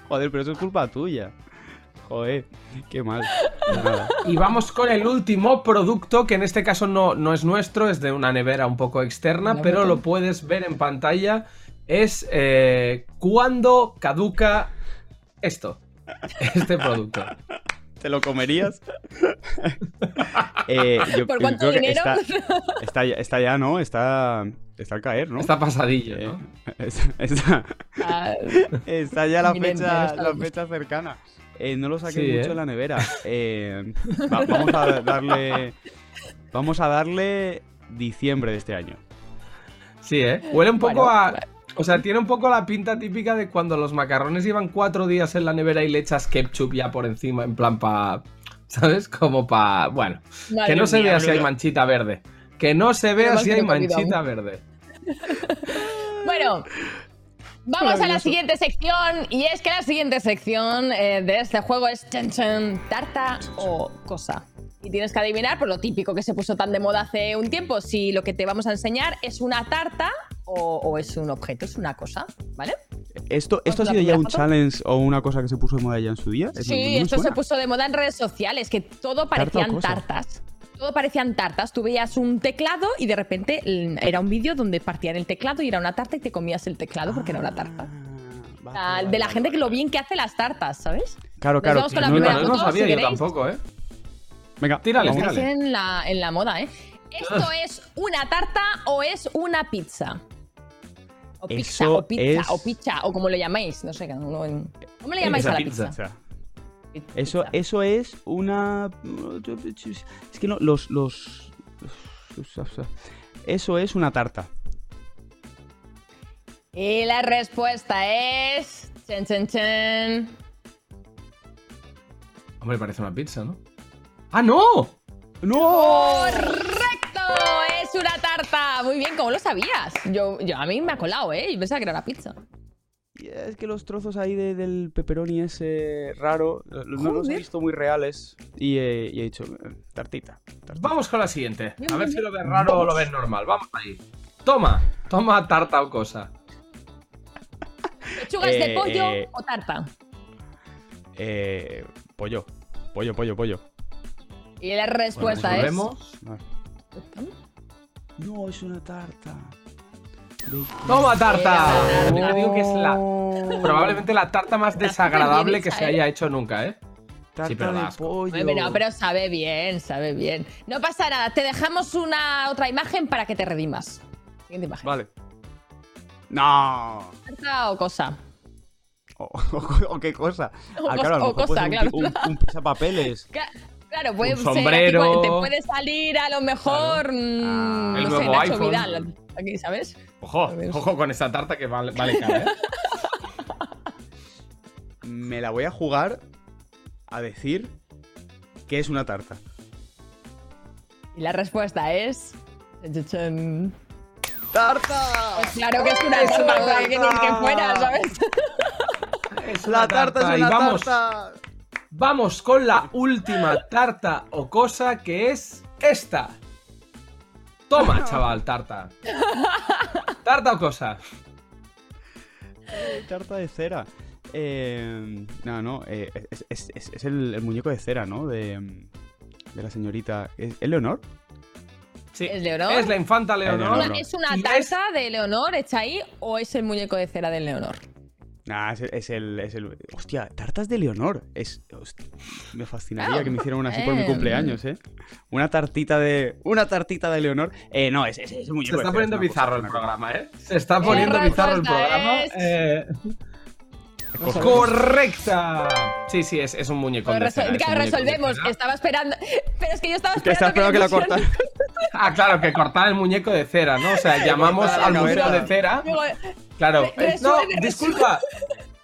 Joder, pero eso es culpa tuya. Joder, qué mal. Nada. Y vamos con el último producto, que en este caso no, no es nuestro, es de una nevera un poco externa, La pero lo puedes ver en pantalla. Es eh, cuando caduca esto. Este producto. ¿Te lo comerías? Eh, yo- ¿Por yo cuánto que dinero? Está, está, ya- está ya, ¿no? Está, está al caer, ¿no? Está pasadillo, Eh, ¿no? está, está- Ah, está ya la fecha, está la fecha cercana. Eh, no lo saqué Sí, mucho ¿eh? de la nevera. Eh, va- vamos a darle. Vamos a darle diciembre de este año. Sí, ¿eh? Huele un poco Bueno, a... O sea, tiene un poco la pinta típica de cuando los macarrones llevan cuatro días en la nevera y le echas ketchup ya por encima, en plan pa... ¿Sabes? Como pa... Bueno, Madre que no se mía, vea si hay manchita verde. Que no se vea si hay manchita verde. Bueno, vamos a la siguiente sección. Y es que la siguiente sección eh, de este juego es chan, tarta o cosa. Y tienes que adivinar, por lo típico que se puso tan de moda hace un tiempo, si lo que te vamos a enseñar es una tarta o, o es un objeto, es una cosa, ¿vale? ¿Esto, esto ha sido ya un foto? challenge o una cosa que se puso de moda ya en su día? Es- Sí, esto se puso de moda en redes sociales, que todo parecían tartas. Todo parecían tartas. Tú veías un teclado y de repente era un vídeo donde partían el teclado y era una tarta y te comías el teclado porque era una tarta. Ah, O vale, sea, vale, de la vale, gente que lo bien que hace las tartas, ¿sabes? Claro, Nos claro. vamos con la no no sabía si yo tampoco, ¿eh? Venga, Tírale, tírale. En la, en la moda, ¿eh? ¿Esto es una tarta o es una pizza? O pizza, Eso o pizza, es- o pizza, o como lo llamáis, no sé, ¿cómo le llamáis Pizza, a la pizza. pizza? Eso, eso es una. Es que no, los, los. Eso es una tarta. Y la respuesta es. Chen, chen, chen. Hombre, parece una pizza, ¿no? ¡Ah, no! ¡No! ¡Correcto! ¡Es una tarta! Muy bien, ¿cómo lo sabías? Yo, yo a mí me ha colado, ¿eh? Yo pensaba que era una pizza. Y Es que los trozos ahí de- del pepperoni ese raro lo- lo- no los he visto muy reales y, he- y he dicho eh, tartita. tartita. Vamos con la siguiente. A ver si lo ves raro o lo ves normal. Vamos ahí. Toma, toma tarta o cosa. ¿Pechugas de Eh, pollo eh. o tarta? Eh, pollo, pollo, pollo, pollo. Y la respuesta Bueno, es. No, es una tarta. ¡Toma tarta! Yo digo que es la, probablemente la tarta más desagradable que se haya hecho nunca, ¿eh? Tarta Sí, pero de pollo. No, pero sabe bien, sabe bien. No pasa nada, te dejamos una otra imagen para que te redimas. Siguiente imagen. Vale. No. ¿Tarta o cosa? O, o- o qué cosa. O Ah, claro, a lo o mejor puede cosa, ser un, claro. un, un pisapapeles. Cla- Claro, puede Un ser, sombrero. te puede salir a lo mejor. mm, El no nuevo Nacho iPhone. Vidal. Aquí, ¿sabes? Ojo, ojo con esta tarta que vale, vale cara, ¿eh? Me la voy a jugar a decir que es una tarta. Y la respuesta es. ¡Tarta! Pues claro que es una Es una tarta, que queréis que tarta. fuera, ¿sabes? Es La tarta es y una vamos, tarta. Vamos con la última tarta o cosa que es esta. Toma, chaval, tarta. ¿Tarta o cosa? Tarta de cera. Eh, no, no, eh, es, es- es- es el, el muñeco de cera, ¿no? De, de la señorita. ¿Es, ¿es Leonor? Sí. ¿Es Leonor? Es la infanta Leonor. ¿Es una tarta es- de Leonor hecha ahí o es el muñeco de cera de Leonor? Nah, es, el- es el, es el- Hostia, tartas de Leonor. Es, me fascinaría que me hicieran una así por mi Eh, cumpleaños, ¿eh? Una tartita de. Una tartita de Leonor. Eh, no, es, es, es muñeco Se está poniendo bizarro el programa, ¿eh? Se está poniendo bizarro el programa. es- Eh, correcta. Sí, sí, es, es un muñeco Pues resol- es un muñeco resolvemos. Estaba esperando. Pero es que yo estaba esperando. que Ah, claro, que cortar el muñeco de cera, ¿no? O sea, llamamos al museo de cera. Claro. Eh, no, resuelve, disculpa.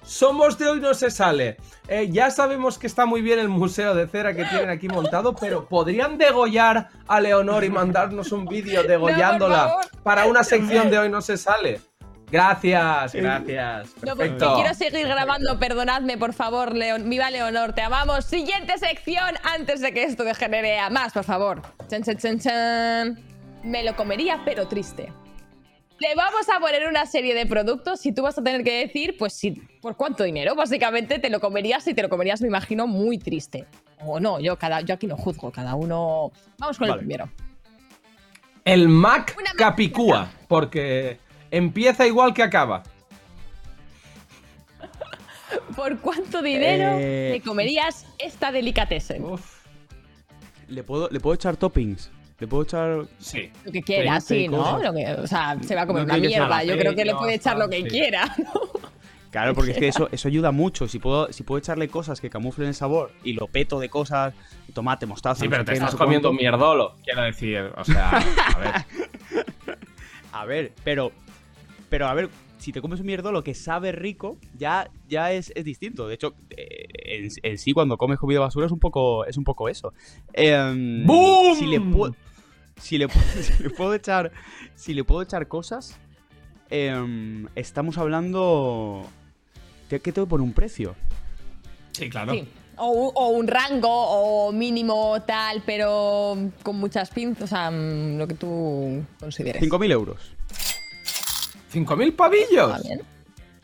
Somos de hoy no se sale. Eh, ya sabemos que está muy bien el museo de cera que tienen aquí montado, pero ¿podrían degollar a Leonor y mandarnos un vídeo degollándola para una sección de hoy no se sale? Gracias, gracias. No, porque Perfecto. quiero seguir grabando, perdonadme, por favor, Leon. Viva Leonor, te amamos. Siguiente sección antes de que esto degenere a más, por favor. Chan, chan, chan, chan. Me lo comería, pero triste. Le vamos a poner una serie de productos y tú vas a tener que decir, pues, si, por cuánto dinero. Básicamente te lo comerías y te lo comerías, me imagino, muy triste. O no, yo, cada, yo aquí no juzgo, cada uno. Vamos con Vale. el primero. El Mac Una Capicúa, porque empieza igual que acaba. ¿Por cuánto dinero Eh, te comerías esta delicatessen? Uf, ¿Le puedo, ¿Le puedo echar toppings? ¿Le puedo echar.? sí. Lo que quiera, sí, ¿no? cosas. Lo que, o sea, se va a comer No una mierda. Yo creo que le puede echar lo que sí. quiera. Claro, porque es que eso, eso ayuda mucho. Si puedo, si puedo echarle cosas que camuflen el sabor y lo peto de cosas, tomate, mostaza. Sí, no pero te no estás comiendo mierdolo, quiero decir. O sea, a ver. A ver, pero. Pero a ver, si te comes un mierdolo que sabe rico, ya, ya es, es distinto. De hecho, eh, en, en sí, cuando comes comida basura es un poco, es un poco eso. ¡Boom! Si le, puedo, si, le, si le puedo echar. Si le puedo echar cosas. em, estamos hablando. ¿Qué qué tengo que poner un precio? Sí, claro. Sí. O, un- o un rango o mínimo tal, pero con muchas pinzas, o sea, mm, lo que tú consideres. 5.000 euros. ¿5.000 pavillos? Está bien.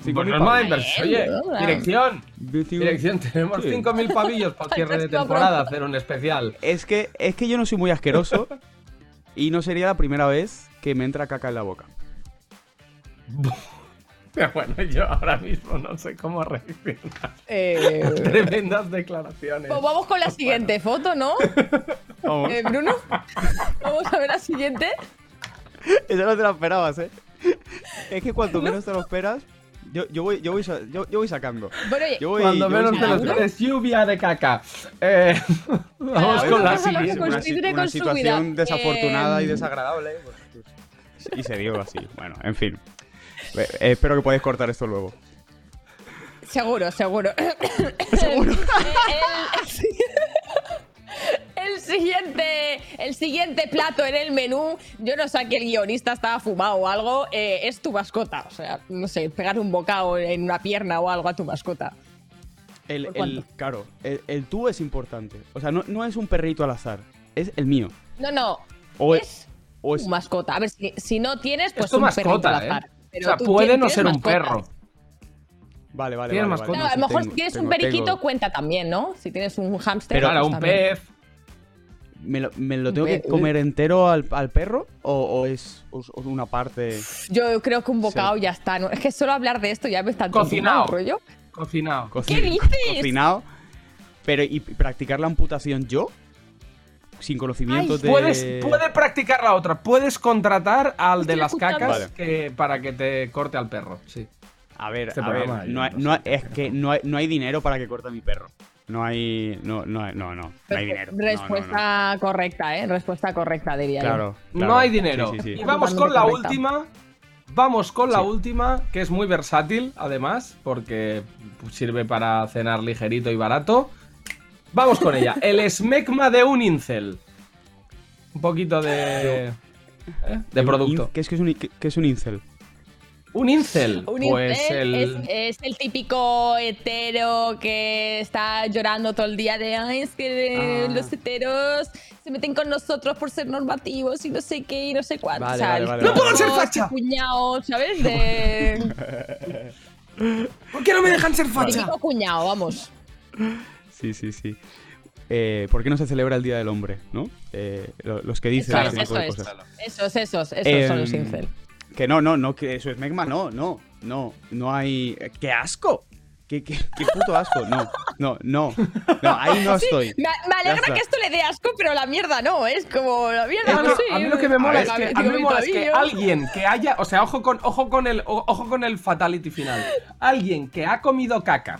Cinco Pues mil no es mala pavillos. inversión. Oye, dirección. Dirección. Tenemos Sí. 5.000 pavillos para el cierre de Fantástico, temporada, hacer un especial. Es que, es que yo no soy muy asqueroso y no sería la primera vez que me entra caca en la boca. Pero bueno, yo ahora mismo no sé cómo reaccionar. Eh, Tremendas declaraciones. pues vamos con la siguiente foto, ¿no? Vamos. Eh, Bruno, vamos a ver la siguiente. Eso no te lo esperabas, ¿eh? Es que cuanto menos te lo esperas, yo, yo, voy, yo, voy, yo, yo voy sacando. Bueno, oye, Yo voy, Cuando yo voy menos te lo esperes, lluvia de caca. Eh, vamos con la siguiente. Una, una su situación vida. desafortunada y Eh, desagradable. pues, y se dio así. Bueno, en fin. Eh, eh, espero que podáis cortar esto luego. seguro, seguro. Seguro. El, el siguiente, el siguiente plato en el menú, yo no sé que el guionista estaba fumado o algo, eh, es tu mascota. O sea, no sé, pegar un bocado en una pierna o algo a tu mascota. El, ¿Por el, claro, el, el tú es importante. O sea, no, no es un perrito al azar, es el mío. No, no, O es o tu mascota. A ver, si, si no tienes, pues Es tu un perrito mascota, al azar. ¿eh? Pero o sea, tú puede tienes- no ser un perro. Vale, vale, Tienes vale. mascota. vale. Claro, a lo mejor tengo- si tienes tengo- un periquito tengo- cuenta también, ¿no? Si tienes un hámster. Pero- pues un también. pez. ¿Me lo, me lo Un tengo que comer entero al, al perro? ¿O, o es o una parte.? Yo creo que un bocado ya está. ¿no? Es que solo hablar de esto ya me está Cocinado. todo rollo. Cocinado. coci- ¿Qué dices? Cocinado. Pero, ¿y practicar la amputación yo? Sin conocimiento Ay, de. Puedes, puede practicar la otra. Puedes contratar al de las escuchando. cacas Vale. que, para que te corte al perro. Sí. A ver, Este a ver. No hay- no no hay- es que no hay, no hay dinero para que corte a mi perro. No hay. No, no, no, no. No hay dinero. No, no, no. Respuesta correcta, ¿eh? Respuesta correcta, diría yo. Claro, claro. No hay dinero. Sí, sí, sí. Y vamos con la última. Vamos con la última, que es muy versátil, además, porque sirve para cenar ligerito y barato. Vamos con ella. El esmegma de un incel. Un poquito de. ¿eh? De producto. ¿Qué es, que es, un, qué es un incel? Un incel. Un pues incel el. es, es el típico hetero que está llorando todo el día de ay, es que eh, Ah. los heteros se meten con nosotros por ser normativos y no sé qué y no sé cuánto. Vale, o sea, vale, vale, ¡No vale. puedo ser facha! cuñado, ¿sabes? De ¿Por qué no me dejan ser facha? típico cuñado, vamos. Sí, sí, sí. Eh, ¿Por qué no se celebra el Día del Hombre? ¿No? Eh, lo- los que dicen Eso es, de eso es. Esos, esos, esos son los Em, incel. Que no, no, no, que eso es Megma, no, no, no, no hay. ¡Qué asco! ¿Qué, qué, qué puto asco! No, no, no, no, ahí no estoy. Me, alegra que esto le dé asco, pero la mierda no, es como la mierda. A no mí, sé. a mí lo que me mola A es que, a mí me mola es que alguien que haya, o sea, ojo con, ojo con el, ojo con el fatality final. Alguien que ha comido caca,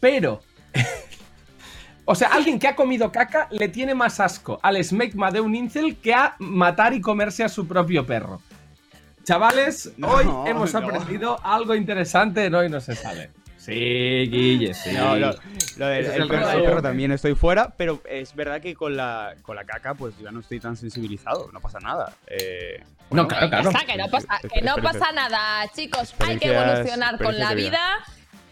pero, o sea, alguien que ha comido caca le tiene más asco al smegma de un incel que a matar y comerse a su propio perro. Chavales, No, hoy hemos no. aprendido algo interesante en hoy no se sale. Sí, Guille, sí. No, no, lo del- el, el perro, el perro también estoy fuera, pero es verdad que con la, con la caca, pues ya no estoy tan sensibilizado, no pasa nada. Eh, No, claro, claro. está, que no pasa, que no pasa nada, chicos. Hay que evolucionar con la vida.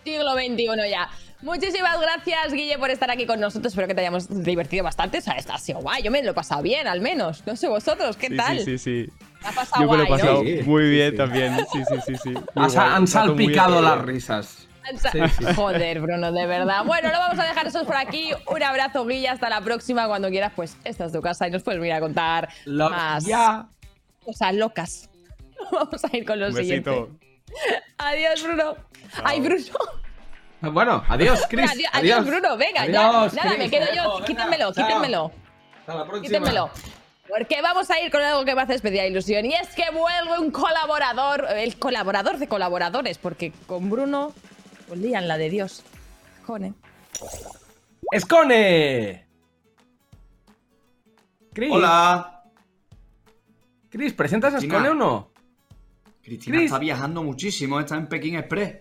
Siglo XXI ya. Muchísimas gracias, Guille, por estar aquí con nosotros. Espero que te hayamos divertido bastante. O sea, está así guay. Yo me lo he pasado bien, al menos. No sé vosotros, ¿qué sí, tal? sí, sí, sí. ¿Te ha pasado Yo me lo he guay, pasado no? Muy bien sí. también. Sí, sí, sí, sí. Muy Has- guay, han salpicado las risas. Sí, Joder, Bruno, de verdad. Bueno, lo vamos a dejar eso por aquí. Un abrazo, Guille. Hasta la próxima. Cuando quieras, pues esta es tu casa y nos puedes venir a contar Lo- más ya. cosas locas. Vamos a ir con lo Un siguiente. besito. Adiós, Bruno. Ay, Bruno. Bueno, adiós, Chris. Adiós, adiós, Bruno. Venga, ya. Adiós, Nada, Chris. me quedo yo. venga, Quítenmelo, chao. quítenmelo. Hasta la próxima. Quítenmelo. Porque vamos a ir con algo que me hace especial ilusión. Y es que vuelve un colaborador, el colaborador de colaboradores, porque con Bruno, pues lían la de Dios. Cone. ¡Escone! Chris. Hola. Chris, ¿presentas a. Escone o no? Cristina Chris. está viajando muchísimo, está en Pekín Express.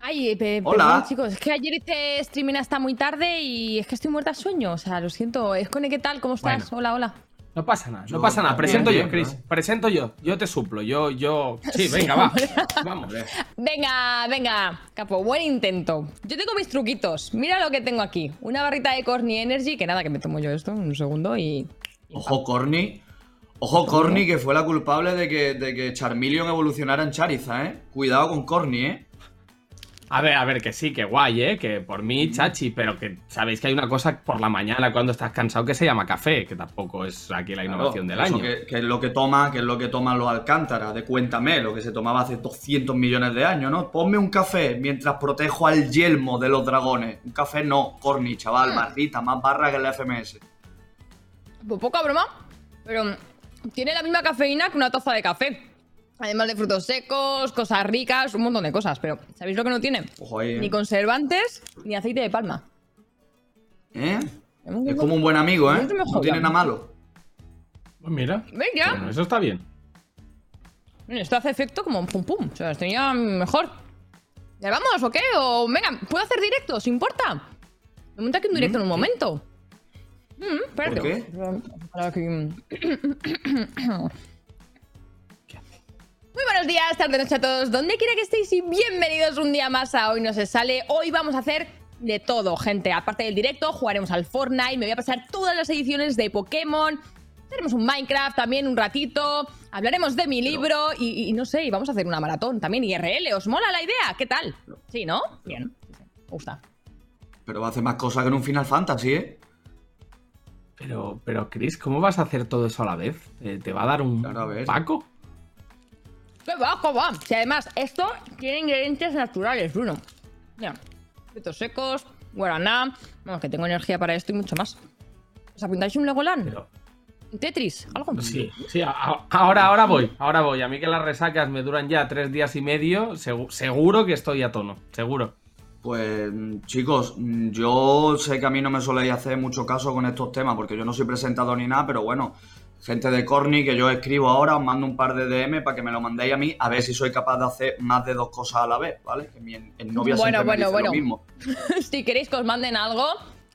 Ay, eh, pe- Hola. perdón, chicos, es que ayer hice streaming hasta muy tarde y es que estoy muerta de sueño. O sea, lo siento. Escone, ¿qué tal? ¿Cómo estás? Hola, hola. No pasa nada, no pasa nada. Presento yo, Chris. Presento yo. Yo te suplo. Yo, yo. Sí, venga, va. Vamos. Venga, venga, capo, buen intento. Yo tengo mis truquitos. Mira lo que tengo aquí. Una barrita de Corny Energy, que nada, que me tomo yo esto en un segundo y. Ojo, Corny. Ojo, Corny, que fue la culpable de que, de que Charmeleon evolucionara en Charizard, ¿eh? Cuidado con Corny, ¿eh? A ver, a ver, que sí, que guay, ¿eh? Que por mí, chachi, pero que sabéis que hay una cosa por la mañana cuando estás cansado que se llama café, que tampoco es aquí la innovación del año. Que, que es lo que toma, que es lo que toman los Alcántara, de cuéntame, lo que se tomaba hace 200 millones de años, ¿no? Ponme un café mientras protejo al yelmo de los dragones. Un café no, Corny, chaval, Mm. barrita, más barra que el FMS. Pues poca broma, pero tiene la misma cafeína que una taza de café. Además de frutos secos, cosas ricas, un montón de cosas. Pero, ¿sabéis lo que no tiene? Ojo ahí, ¿eh? Ni conservantes, ni aceite de palma. ¿Eh? Es como un buen amigo, ¿eh? No tiene nada malo. Pues mira. Venga. Bueno, eso está bien. Esto hace efecto como un pum pum. O sea, estoy ya mejor. ¿Ya vamos o qué? O venga, ¿puedo hacer directo? ¿Os importa? Me monto aquí un directo en un momento. Mm, espérate. ¿Por qué? Aquí. Buenos días, tarde, noche a todos, donde quiera que estéis y bienvenidos un día más a Hoy No Se Sale. Hoy vamos a hacer de todo, gente. Aparte del directo, jugaremos al Fortnite, me voy a pasar todas las ediciones de Pokémon. Tenemos un Minecraft también un ratito. Hablaremos de mi libro y, y no sé, y vamos a hacer una maratón también IRL. ¿Os mola la idea? ¿Qué tal? Sí, ¿no? Bien. sí, sí, Me gusta. Pero va a hacer más cosas que en un Final Fantasy, ¿eh? Pero, pero, Chris, ¿cómo vas a hacer todo eso a la vez? ¿Te, te va a dar un Claro, a ver. paco? ¡Qué bajo va! Si además esto tiene ingredientes naturales, Bruno. Mira, frutos secos, guaraná. Vamos, que tengo energía para esto y mucho más. ¿Os apuntáis un Legoland? Pero- ¿Un Tetris? ¿Algo? Sí, sí, a- a- ahora, ahora voy, ahora voy. A mí que las resacas me duran ya tres días y medio, segu- seguro que estoy a tono, seguro. Pues chicos, yo sé que a mí no me soléis hacer mucho caso con estos temas porque yo no soy presentador ni nada, pero bueno, gente de Corny que yo escribo ahora, os mando un par de DM para que me lo mandéis a mí, a ver si soy capaz de hacer más de dos cosas a la vez, ¿vale? Que mi en- en novia Bueno, siempre me bueno, dice bueno. lo mismo. si queréis que os manden algo,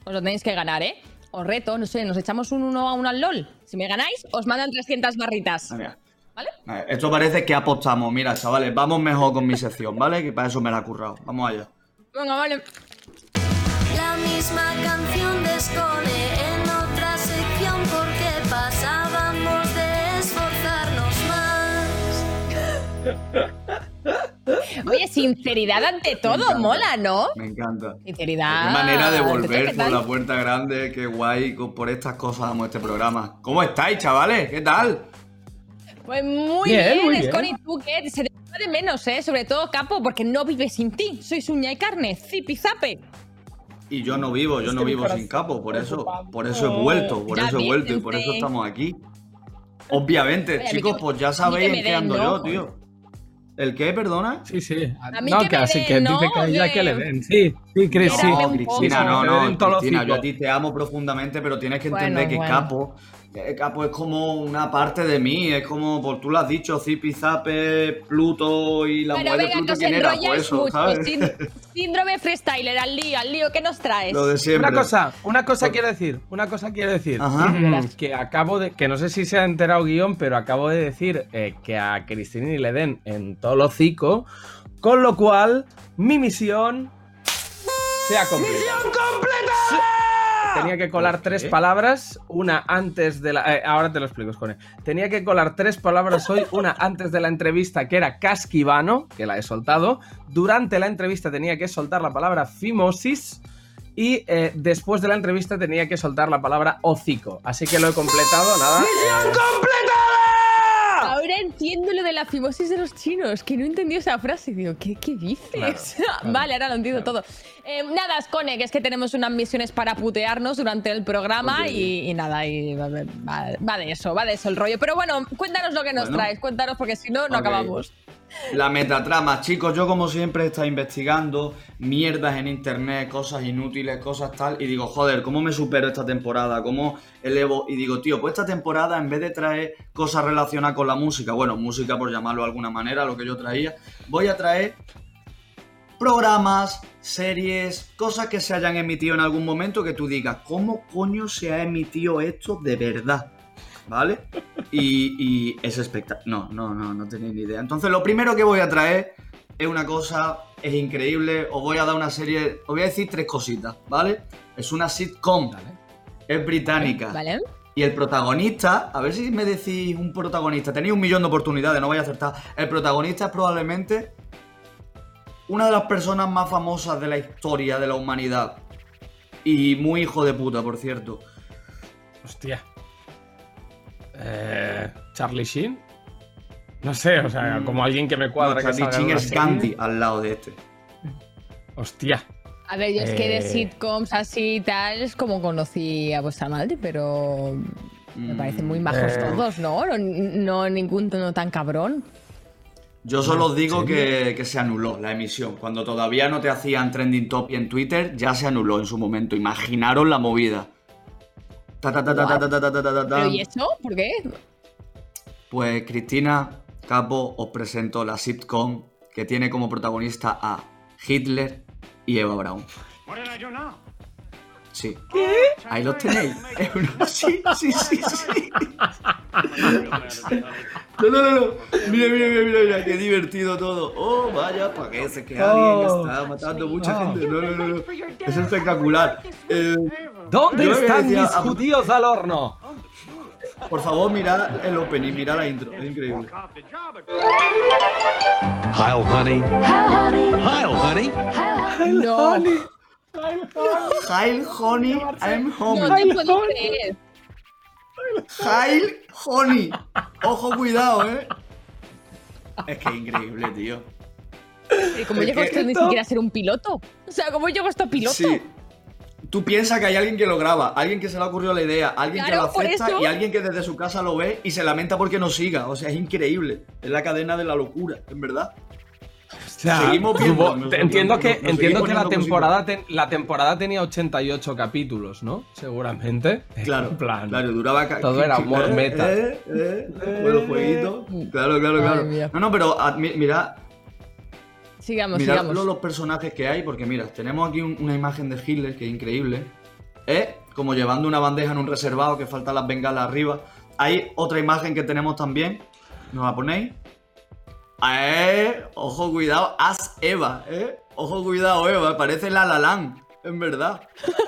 os lo tenéis que ganar, ¿eh? Os reto, no sé, nos echamos un uno a uno al LOL. Si me ganáis, os mandan 300 barritas. Ah, mira. ¿Vale? Eh, Esto parece que apostamos. Mira, chavales, vamos mejor con mi sección, ¿vale? Que para eso me la he currado. Vamos allá. Venga, vale. La misma canción de Escone en Oye, sinceridad ante todo, mola, ¿no? Me encanta. Sinceridad. Qué manera de volver ¿qué por la puerta grande, qué guay. Por estas cosas amo este programa. ¿Cómo estáis, chavales? ¿Qué tal? Pues muy Bien, bien, muy bien. Scone, ¿tú qué? Se te echa de menos, ¿eh? Sobre todo, Capo, porque no vives sin ti. Sois uña y carne, zipizape. Y yo no vivo, yo no vivo sin capo, por es eso, por eso he vuelto, por Ya eso he vuelto y por eso estamos aquí. Obviamente, Oye, chicos, que- pues ya sabéis en qué ando yo, tío. ¿El qué, perdona? Sí, sí. A mí no, que que me así den, que ¿no? dice que De- que le den. Sí, sí, Chris, sí. No, Cristina, no, no, Cristina, yo a ti te amo profundamente, pero tienes que Bueno, entender que bueno. Capo, Capo es como una parte de mí, es como, por tú lo has dicho, Zipi, Zape, Pluto y la mujer de Pluto, ¿quién era? Pues eso, mucho. síndrome freestyler, al lío, al lío, ¿qué nos traes? Lo de siempre. Una cosa, una cosa quiero decir, una cosa quiero decir. Ajá. Mm, Que acabo de, que no sé si se ha enterado guion, pero acabo de decir eh, que a Cristina le den en todo el hocico, con lo cual mi misión se ha completado. ¡Misión completada! Tenía que colar ¿Por tres palabras, una antes de la... eh, ahora te lo explico, Scone. Tenía que colar tres palabras hoy, una antes de la entrevista que era casquivano, que la he soltado. Durante la entrevista tenía que soltar la palabra fimosis. Y eh, después de la entrevista tenía que soltar la palabra hocico. Así que lo he completado, nada. ¡Misión completada! Ahora entiendo lo de la fimosis de los chinos, que no entendí esa frase. Digo, ¿qué, qué dices? vale, ahora lo entiendo todo. Eh, nada, Scone, que es que tenemos unas misiones para putearnos durante el programa y, y nada, y va, va- va de eso, va de eso el rollo. Pero bueno, cuéntanos lo que nos Bueno. traes, cuéntanos, porque si no, no acabamos. La metatrama, chicos, yo como siempre he estado investigando mierdas en internet, cosas inútiles, cosas tal, y digo, joder, ¿cómo me supero esta temporada? ¿Cómo elevo? Y digo, tío, pues esta temporada en vez de traer cosas relacionadas con la música, bueno, música por llamarlo de alguna manera, lo que yo traía, voy a traer programas, series, cosas que se hayan emitido en algún momento que tú digas, ¿cómo coño se ha emitido esto de verdad? ¿Vale? Y, y es espectacular. No, no, no, no tenéis ni idea. Entonces, lo primero que voy a traer es una cosa, es increíble. Os voy a dar una serie, os voy a decir tres cositas, ¿vale? Es una sitcom, es británica. ¿Vale? Y el protagonista, a ver si me decís un protagonista, tenéis un millón de oportunidades, no vais a acertar. El protagonista es probablemente una de las personas más famosas de la historia de la humanidad. Y muy hijo de puta, por cierto. Hostia. Eh, ¿Charlie Sheen? No sé, o sea, Mm. como alguien que me cuadra No, Charlie Sheen es. Gandhi al lado de este. Hostia. A ver, yo es que de Eh. sitcoms así y tal es como conocí a vuestra madre, pero me parecen muy majos Eh. todos, ¿no? ¿no? No ningún tono tan cabrón. Yo solo os digo que, que se anuló la emisión. Cuando todavía no te hacían trending topic en Twitter, ya se anuló en su momento. Imaginaros la movida. ¿Pero y eso? ¿Por qué? Pues Cristina Capo os presento la sitcom que tiene como protagonista a Hitler y Eva Braun. Sí. Ahí los tenéis. Sí, sí, sí, sí. No, no, no, no. Mira, mira, mira, mira, mira, qué divertido todo. Oh, vaya, parece que alguien Oh. está matando mucha Oh. gente. No, no, no, no. Es espectacular. Eh, ¿Dónde están decía- mis judíos al horno? Por favor, mirad el opening, mirad la intro. Es increíble. Heil, honey. Heil, honey. No. Heil, honey, I'm home. No te puedo creer. Heil, honey. Ojo, cuidado, eh. Es que es increíble, tío. ¿Y ¿Cómo llegó esto ni siquiera a ser un piloto? O sea, ¿cómo llegó esto a piloto? Sí. Tú piensas que hay alguien que lo graba, alguien que se le ha ocurrido la idea, alguien que lo acepta y alguien que desde su casa lo ve y se lamenta porque no siga. O sea, es increíble. Es la cadena de la locura, en verdad. O sea, Seguimos viendo, nos- entiendo nos- que, nos entiendo que la temporada, ten- la temporada tenía 88 capítulos, ¿no? Seguramente. Claro, En plan, claro, duraba Todo era humor eh, meta. eh, eh, eh, bueno, jueguito. Claro, claro, claro. No, no, pero admi- mirad, Sigamos, mirad sigamos. lo- los personajes que hay, porque mira, tenemos aquí un- una imagen de Hitler que es increíble. Es como llevando una bandeja en un reservado que faltan las bengalas arriba. Hay otra imagen que tenemos también. ¿Nos la ponéis? Eh, ojo, cuidado, As Eva, ¿eh? Ojo, cuidado, Eva, parece la Lalan, en verdad.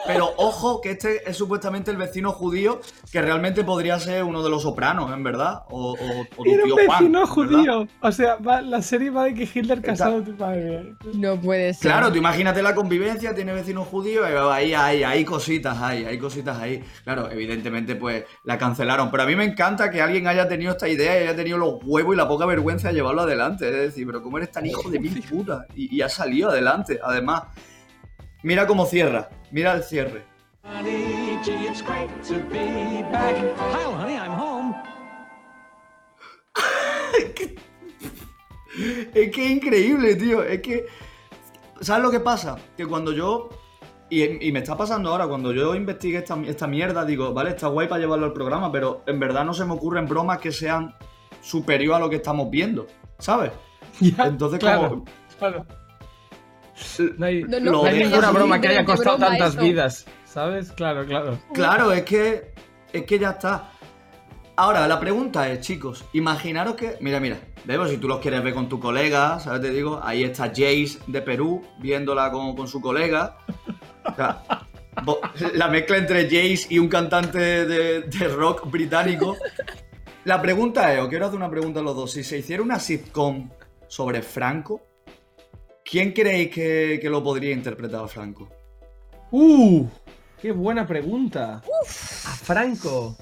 Pero ojo, que este es supuestamente el vecino judío que realmente podría ser uno de los sopranos, en verdad. O, o, o tu Era tío un Juan. vecino verdad. judío. O sea, va- la serie va de que Hitler casado tu padre. No puede ser. Claro, tú imagínate la convivencia, tiene vecinos judíos, y ahí hay, hay cositas ahí, hay cositas ahí. Claro, evidentemente pues la cancelaron, pero a mí me encanta que alguien haya tenido esta idea y haya tenido los huevos y la poca vergüenza de llevarlo adelante. Es decir, pero cómo eres tan hijo de mil puta y, y ha salido adelante. Además, mira cómo cierra, mira el cierre. Es que es increíble, tío. Es que. ¿Sabes lo que pasa? Que cuando yo. Y, y me está pasando ahora, cuando yo investigué esta, esta mierda, digo, vale, está guay para llevarlo al programa, pero en verdad no se me ocurren bromas que sean superior a lo que estamos viendo, ¿sabes? Entonces, claro, como. claro. No hay, no, no hay dejas ninguna broma que haya costado tantas eso. vidas, ¿sabes? Claro, claro. Claro, es que. Es que ya está. Ahora, la pregunta es, chicos, imaginaros que. Mira, mira, Debo, si tú los quieres ver con tu colega, ¿sabes? Te digo, ahí está Jace de Perú, viéndola con, con su colega. O sea, la mezcla entre Jace y un cantante de, de rock británico. La pregunta es, os quiero hacer una pregunta a los dos. Si se hiciera una sitcom sobre Franco, ¿quién creéis que, que lo podría interpretar a Franco? ¡Uh! ¡Qué buena pregunta! A Franco.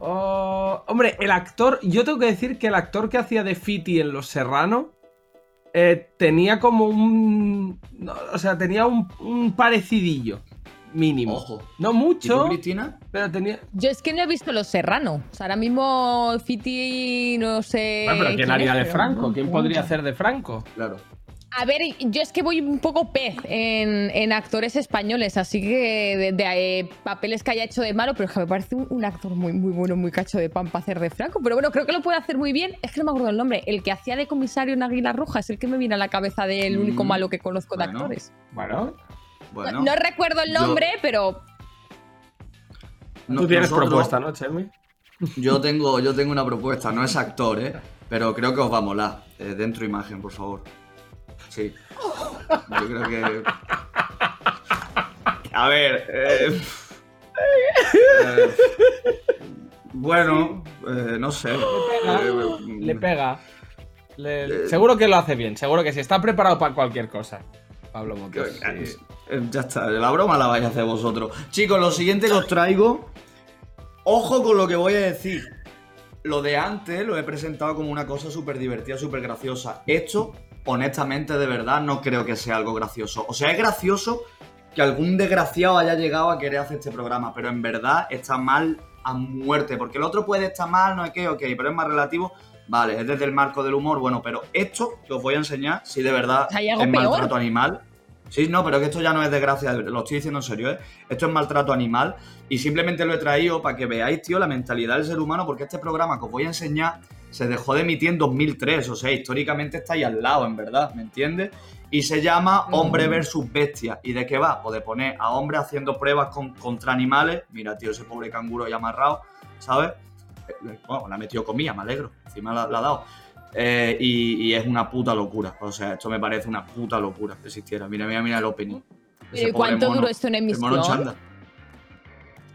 Oh, hombre, el actor, yo tengo que decir que el actor que hacía de Fiti en Los Serrano eh, tenía como un. no, o sea, tenía un, un parecidillo mínimo. Ojo. No mucho. ¿Y tú, Cristina? Pero tenía. Yo es que no he visto Los Serrano. O sea, ahora mismo Fiti no sé. Bueno, pero ¿quién haría es, de Franco? ¿Quién podría hacer de Franco? Claro. A ver, yo es que voy un poco pez en, en actores españoles, así que de, de, eh, papeles que haya hecho de malo, pero es que me parece un, un actor muy, muy bueno, muy cacho de pan para hacer de Franco. Pero bueno, creo que lo puede hacer muy bien. Es que no me acuerdo el nombre. El que hacía de comisario en Águila Roja es el que me viene a la cabeza del único Mm, malo que conozco de bueno. actores. Bueno, Bueno. no, no recuerdo el yo- nombre, pero no- tú tienes nosotros- propuesta, ¿no, Chermi? Yo tengo, yo tengo una propuesta, no es actor, ¿eh? Pero creo que os va a molar. Eh, dentro imagen, por favor. Sí. Yo creo que. A ver. eh, eh, bueno, eh, no sé. Le pega. Le- seguro que lo hace bien, seguro que sí. Está preparado para cualquier cosa. Pablo Motos. sí. Ya está, la broma la vais a hacer vosotros. Chicos, lo siguiente que os traigo. Ojo con lo que voy a decir. Lo de antes lo he presentado como una cosa súper divertida, súper graciosa. Esto, honestamente, de verdad, no creo que sea algo gracioso. O sea, es gracioso que algún desgraciado haya llegado a querer hacer este programa, pero en verdad está mal a muerte. Porque el otro puede estar mal, no es que, ok, pero es más relativo. Vale, es desde el marco del humor, bueno, pero esto que os voy a enseñar, si de verdad Hay algo es peor. maltrato animal. Sí, no, pero que esto ya no es desgracia, lo estoy diciendo en serio, ¿eh? Esto es maltrato animal y simplemente lo he traído para que veáis, tío, la mentalidad del ser humano, porque este programa que os voy a enseñar se dejó de emitir en 2003, o sea, históricamente está ahí al lado, en verdad, ¿me entiendes? Y se llama Hombre versus Bestia. ¿Y de qué va? Pues de poner a hombres haciendo pruebas con- contra animales. Mira, tío, ese pobre canguro ahí amarrado, ¿sabes? Eh, Bueno, la ha metido comida, me alegro. Encima la, la ha dado. Eh, y, y es una puta locura. O sea, esto me parece una puta locura que existiera. Mira, mira, mira el opening. Ese ¿y pobre cuánto mono, duró esto en el mono emisión? chándal.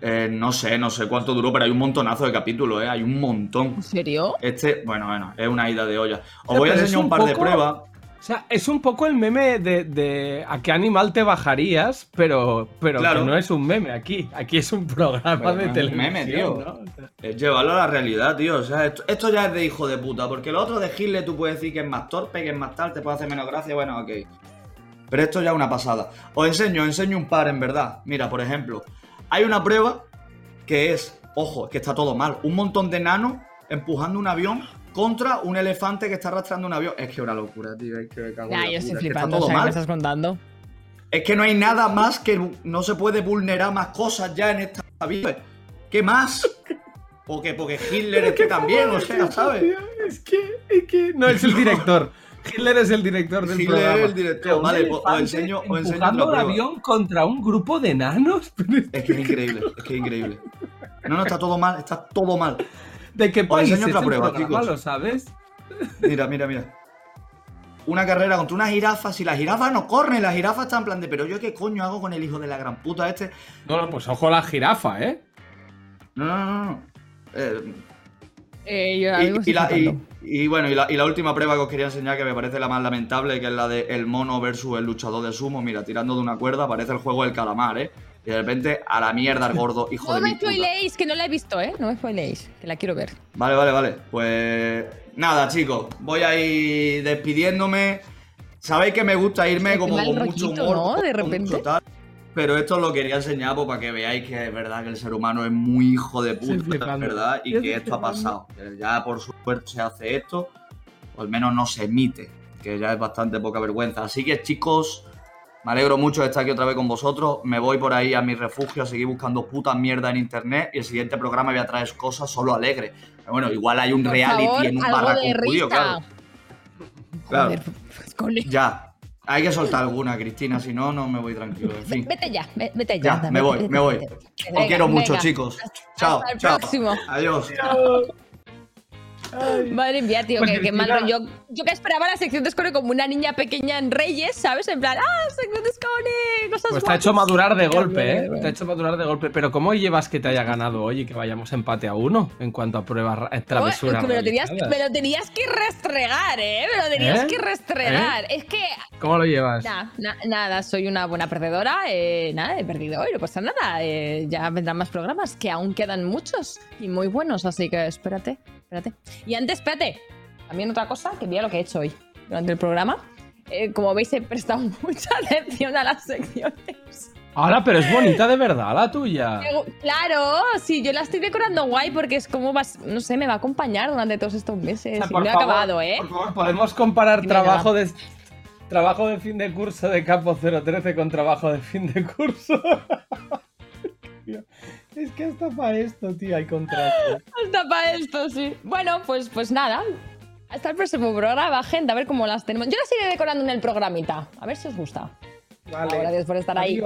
Eh, no sé, no sé cuánto duró, pero hay un montonazo de capítulos, ¿eh? Hay un montón. ¿En serio? Este, bueno, bueno, es una ida de olla. Os voy a enseñar un un par de poco- pruebas. O sea, es un poco el meme de, de a qué animal te bajarías, pero, pero Claro. que no es un meme aquí. Aquí es un programa Pero de no es un televisión. meme, tío. ¿no? Es llevarlo a la realidad, tío. O sea, esto, esto ya es de hijo de puta. Porque lo otro de Hitler tú puedes decir que es más torpe, que es más tal, te puede hacer menos gracia, bueno, ok. Pero esto ya es una pasada. Os enseño, os enseño un par en verdad. Mira, por ejemplo, hay una prueba que es, ojo, es que está todo mal. Un montón de nanos empujando un avión contra un elefante que está arrastrando un avión. Es que es una locura, tío. Es que me cago en Ya, la yo estoy es que está flipando, todo o sea, ¿qué me mal. estás contando? Es que no hay nada más que no se puede vulnerar más cosas ya en esta vida. ¿Qué más? Porque, porque Hitler es que también, o sea, ¿sabes? Es que, es que no es el director. Hitler es el director del Hitler programa. es el director. Vale, pues, os elefante enseño- os enseño empujando otra un avión contra un grupo de enanos. Es que es increíble, es que es increíble. No, no, está todo mal, está todo mal. ¿De qué Os país enseño es otra el prueba, programa, chicos. ¿Lo sabes? Mira, mira, mira. Una carrera contra una jirafa. Si la jirafa no corre, la jirafa está en plan de, pero yo qué coño hago con el hijo de la gran puta este. No, no, pues ojo la jirafa, ¿eh? No, no, no, no. Eh, Eh, yo y, estoy y la, y- flipando. y bueno, y la, y la última prueba que os quería enseñar, que me parece la más lamentable, que es la de el mono versus el luchador de sumo. Mira, tirando de una cuerda, parece el juego del calamar, ¿eh? Y de repente, a la mierda, el gordo, hijo No de me mi puta. spoileéis, que no la he visto, ¿eh? No me spoileéis, que la quiero ver. Vale, vale, vale. Pues nada, chicos. Voy a ir despidiéndome. Sabéis que me gusta irme como con mucho humor. ¿no? De mucho repente. tal. Pero esto os lo quería enseñar pues, para que veáis que es verdad que el ser humano es muy hijo de puta, flipando. ¿verdad? Y que esto ha pasado. Ya por suerte se hace esto, o al menos no se emite, que ya es bastante poca vergüenza. Así que, chicos, me alegro mucho de estar aquí otra vez con vosotros. Me voy por ahí a mi refugio a seguir buscando puta mierda en internet. Y el siguiente programa voy a traer cosas solo alegres. Pero bueno, igual hay un Por reality favor, en un barraco judío, claro. Claro. Joder, pues. Ya. Hay que soltar alguna, Cristina, si no, no me voy tranquilo. En fin. Vete ya, ve- vete ya. Ya, me voy, me voy. Os Venga, quiero mucho, venga. chicos. Hasta- Chao, hasta el chao. próximo. Madre mía, tío, Pues que, que mal rollo. Yo que esperaba la sección de Scone como una niña pequeña en Reyes, ¿sabes? En plan, ¡ah, sección de Scone! Cosas Pues te ha guapas. hecho madurar de golpe, ¿eh? bueno. Te ha hecho madurar de golpe. Pero ¿cómo llevas que te haya ganado hoy y que vayamos empate a uno en cuanto a pruebas ra- Oh, travesuras? me, lo tenías, realizadas? me lo tenías que restregar, ¿eh? Me lo tenías ¿Eh? que restregar. Es que ¿Cómo lo llevas? Nada, na- nada, soy una buena perdedora. eh, nada, he perdido hoy, no pasa nada. eh, ya vendrán más programas, que aún quedan muchos y muy buenos, así que espérate, espérate. Y antes, espérate, también otra cosa, que mira lo que he hecho hoy durante el programa. Eh, como veis, he prestado mucha atención a las secciones. Ahora, pero es bonita de verdad la tuya. Claro, sí, yo la estoy decorando guay porque es como, vas, no sé, me va a acompañar durante todos estos meses. y por no he acabado, ¿eh? Por favor, podemos comparar Dime, trabajo de trabajo de fin de curso de Capo 013 con trabajo de fin de curso. Es que hasta para esto, tío, hay contraste. Hasta para esto, sí. Bueno, pues, pues nada. Hasta el próximo programa, gente. A ver cómo las tenemos. Yo las iré decorando en el programita. A ver si os gusta. Vale. Gracias por estar ahí.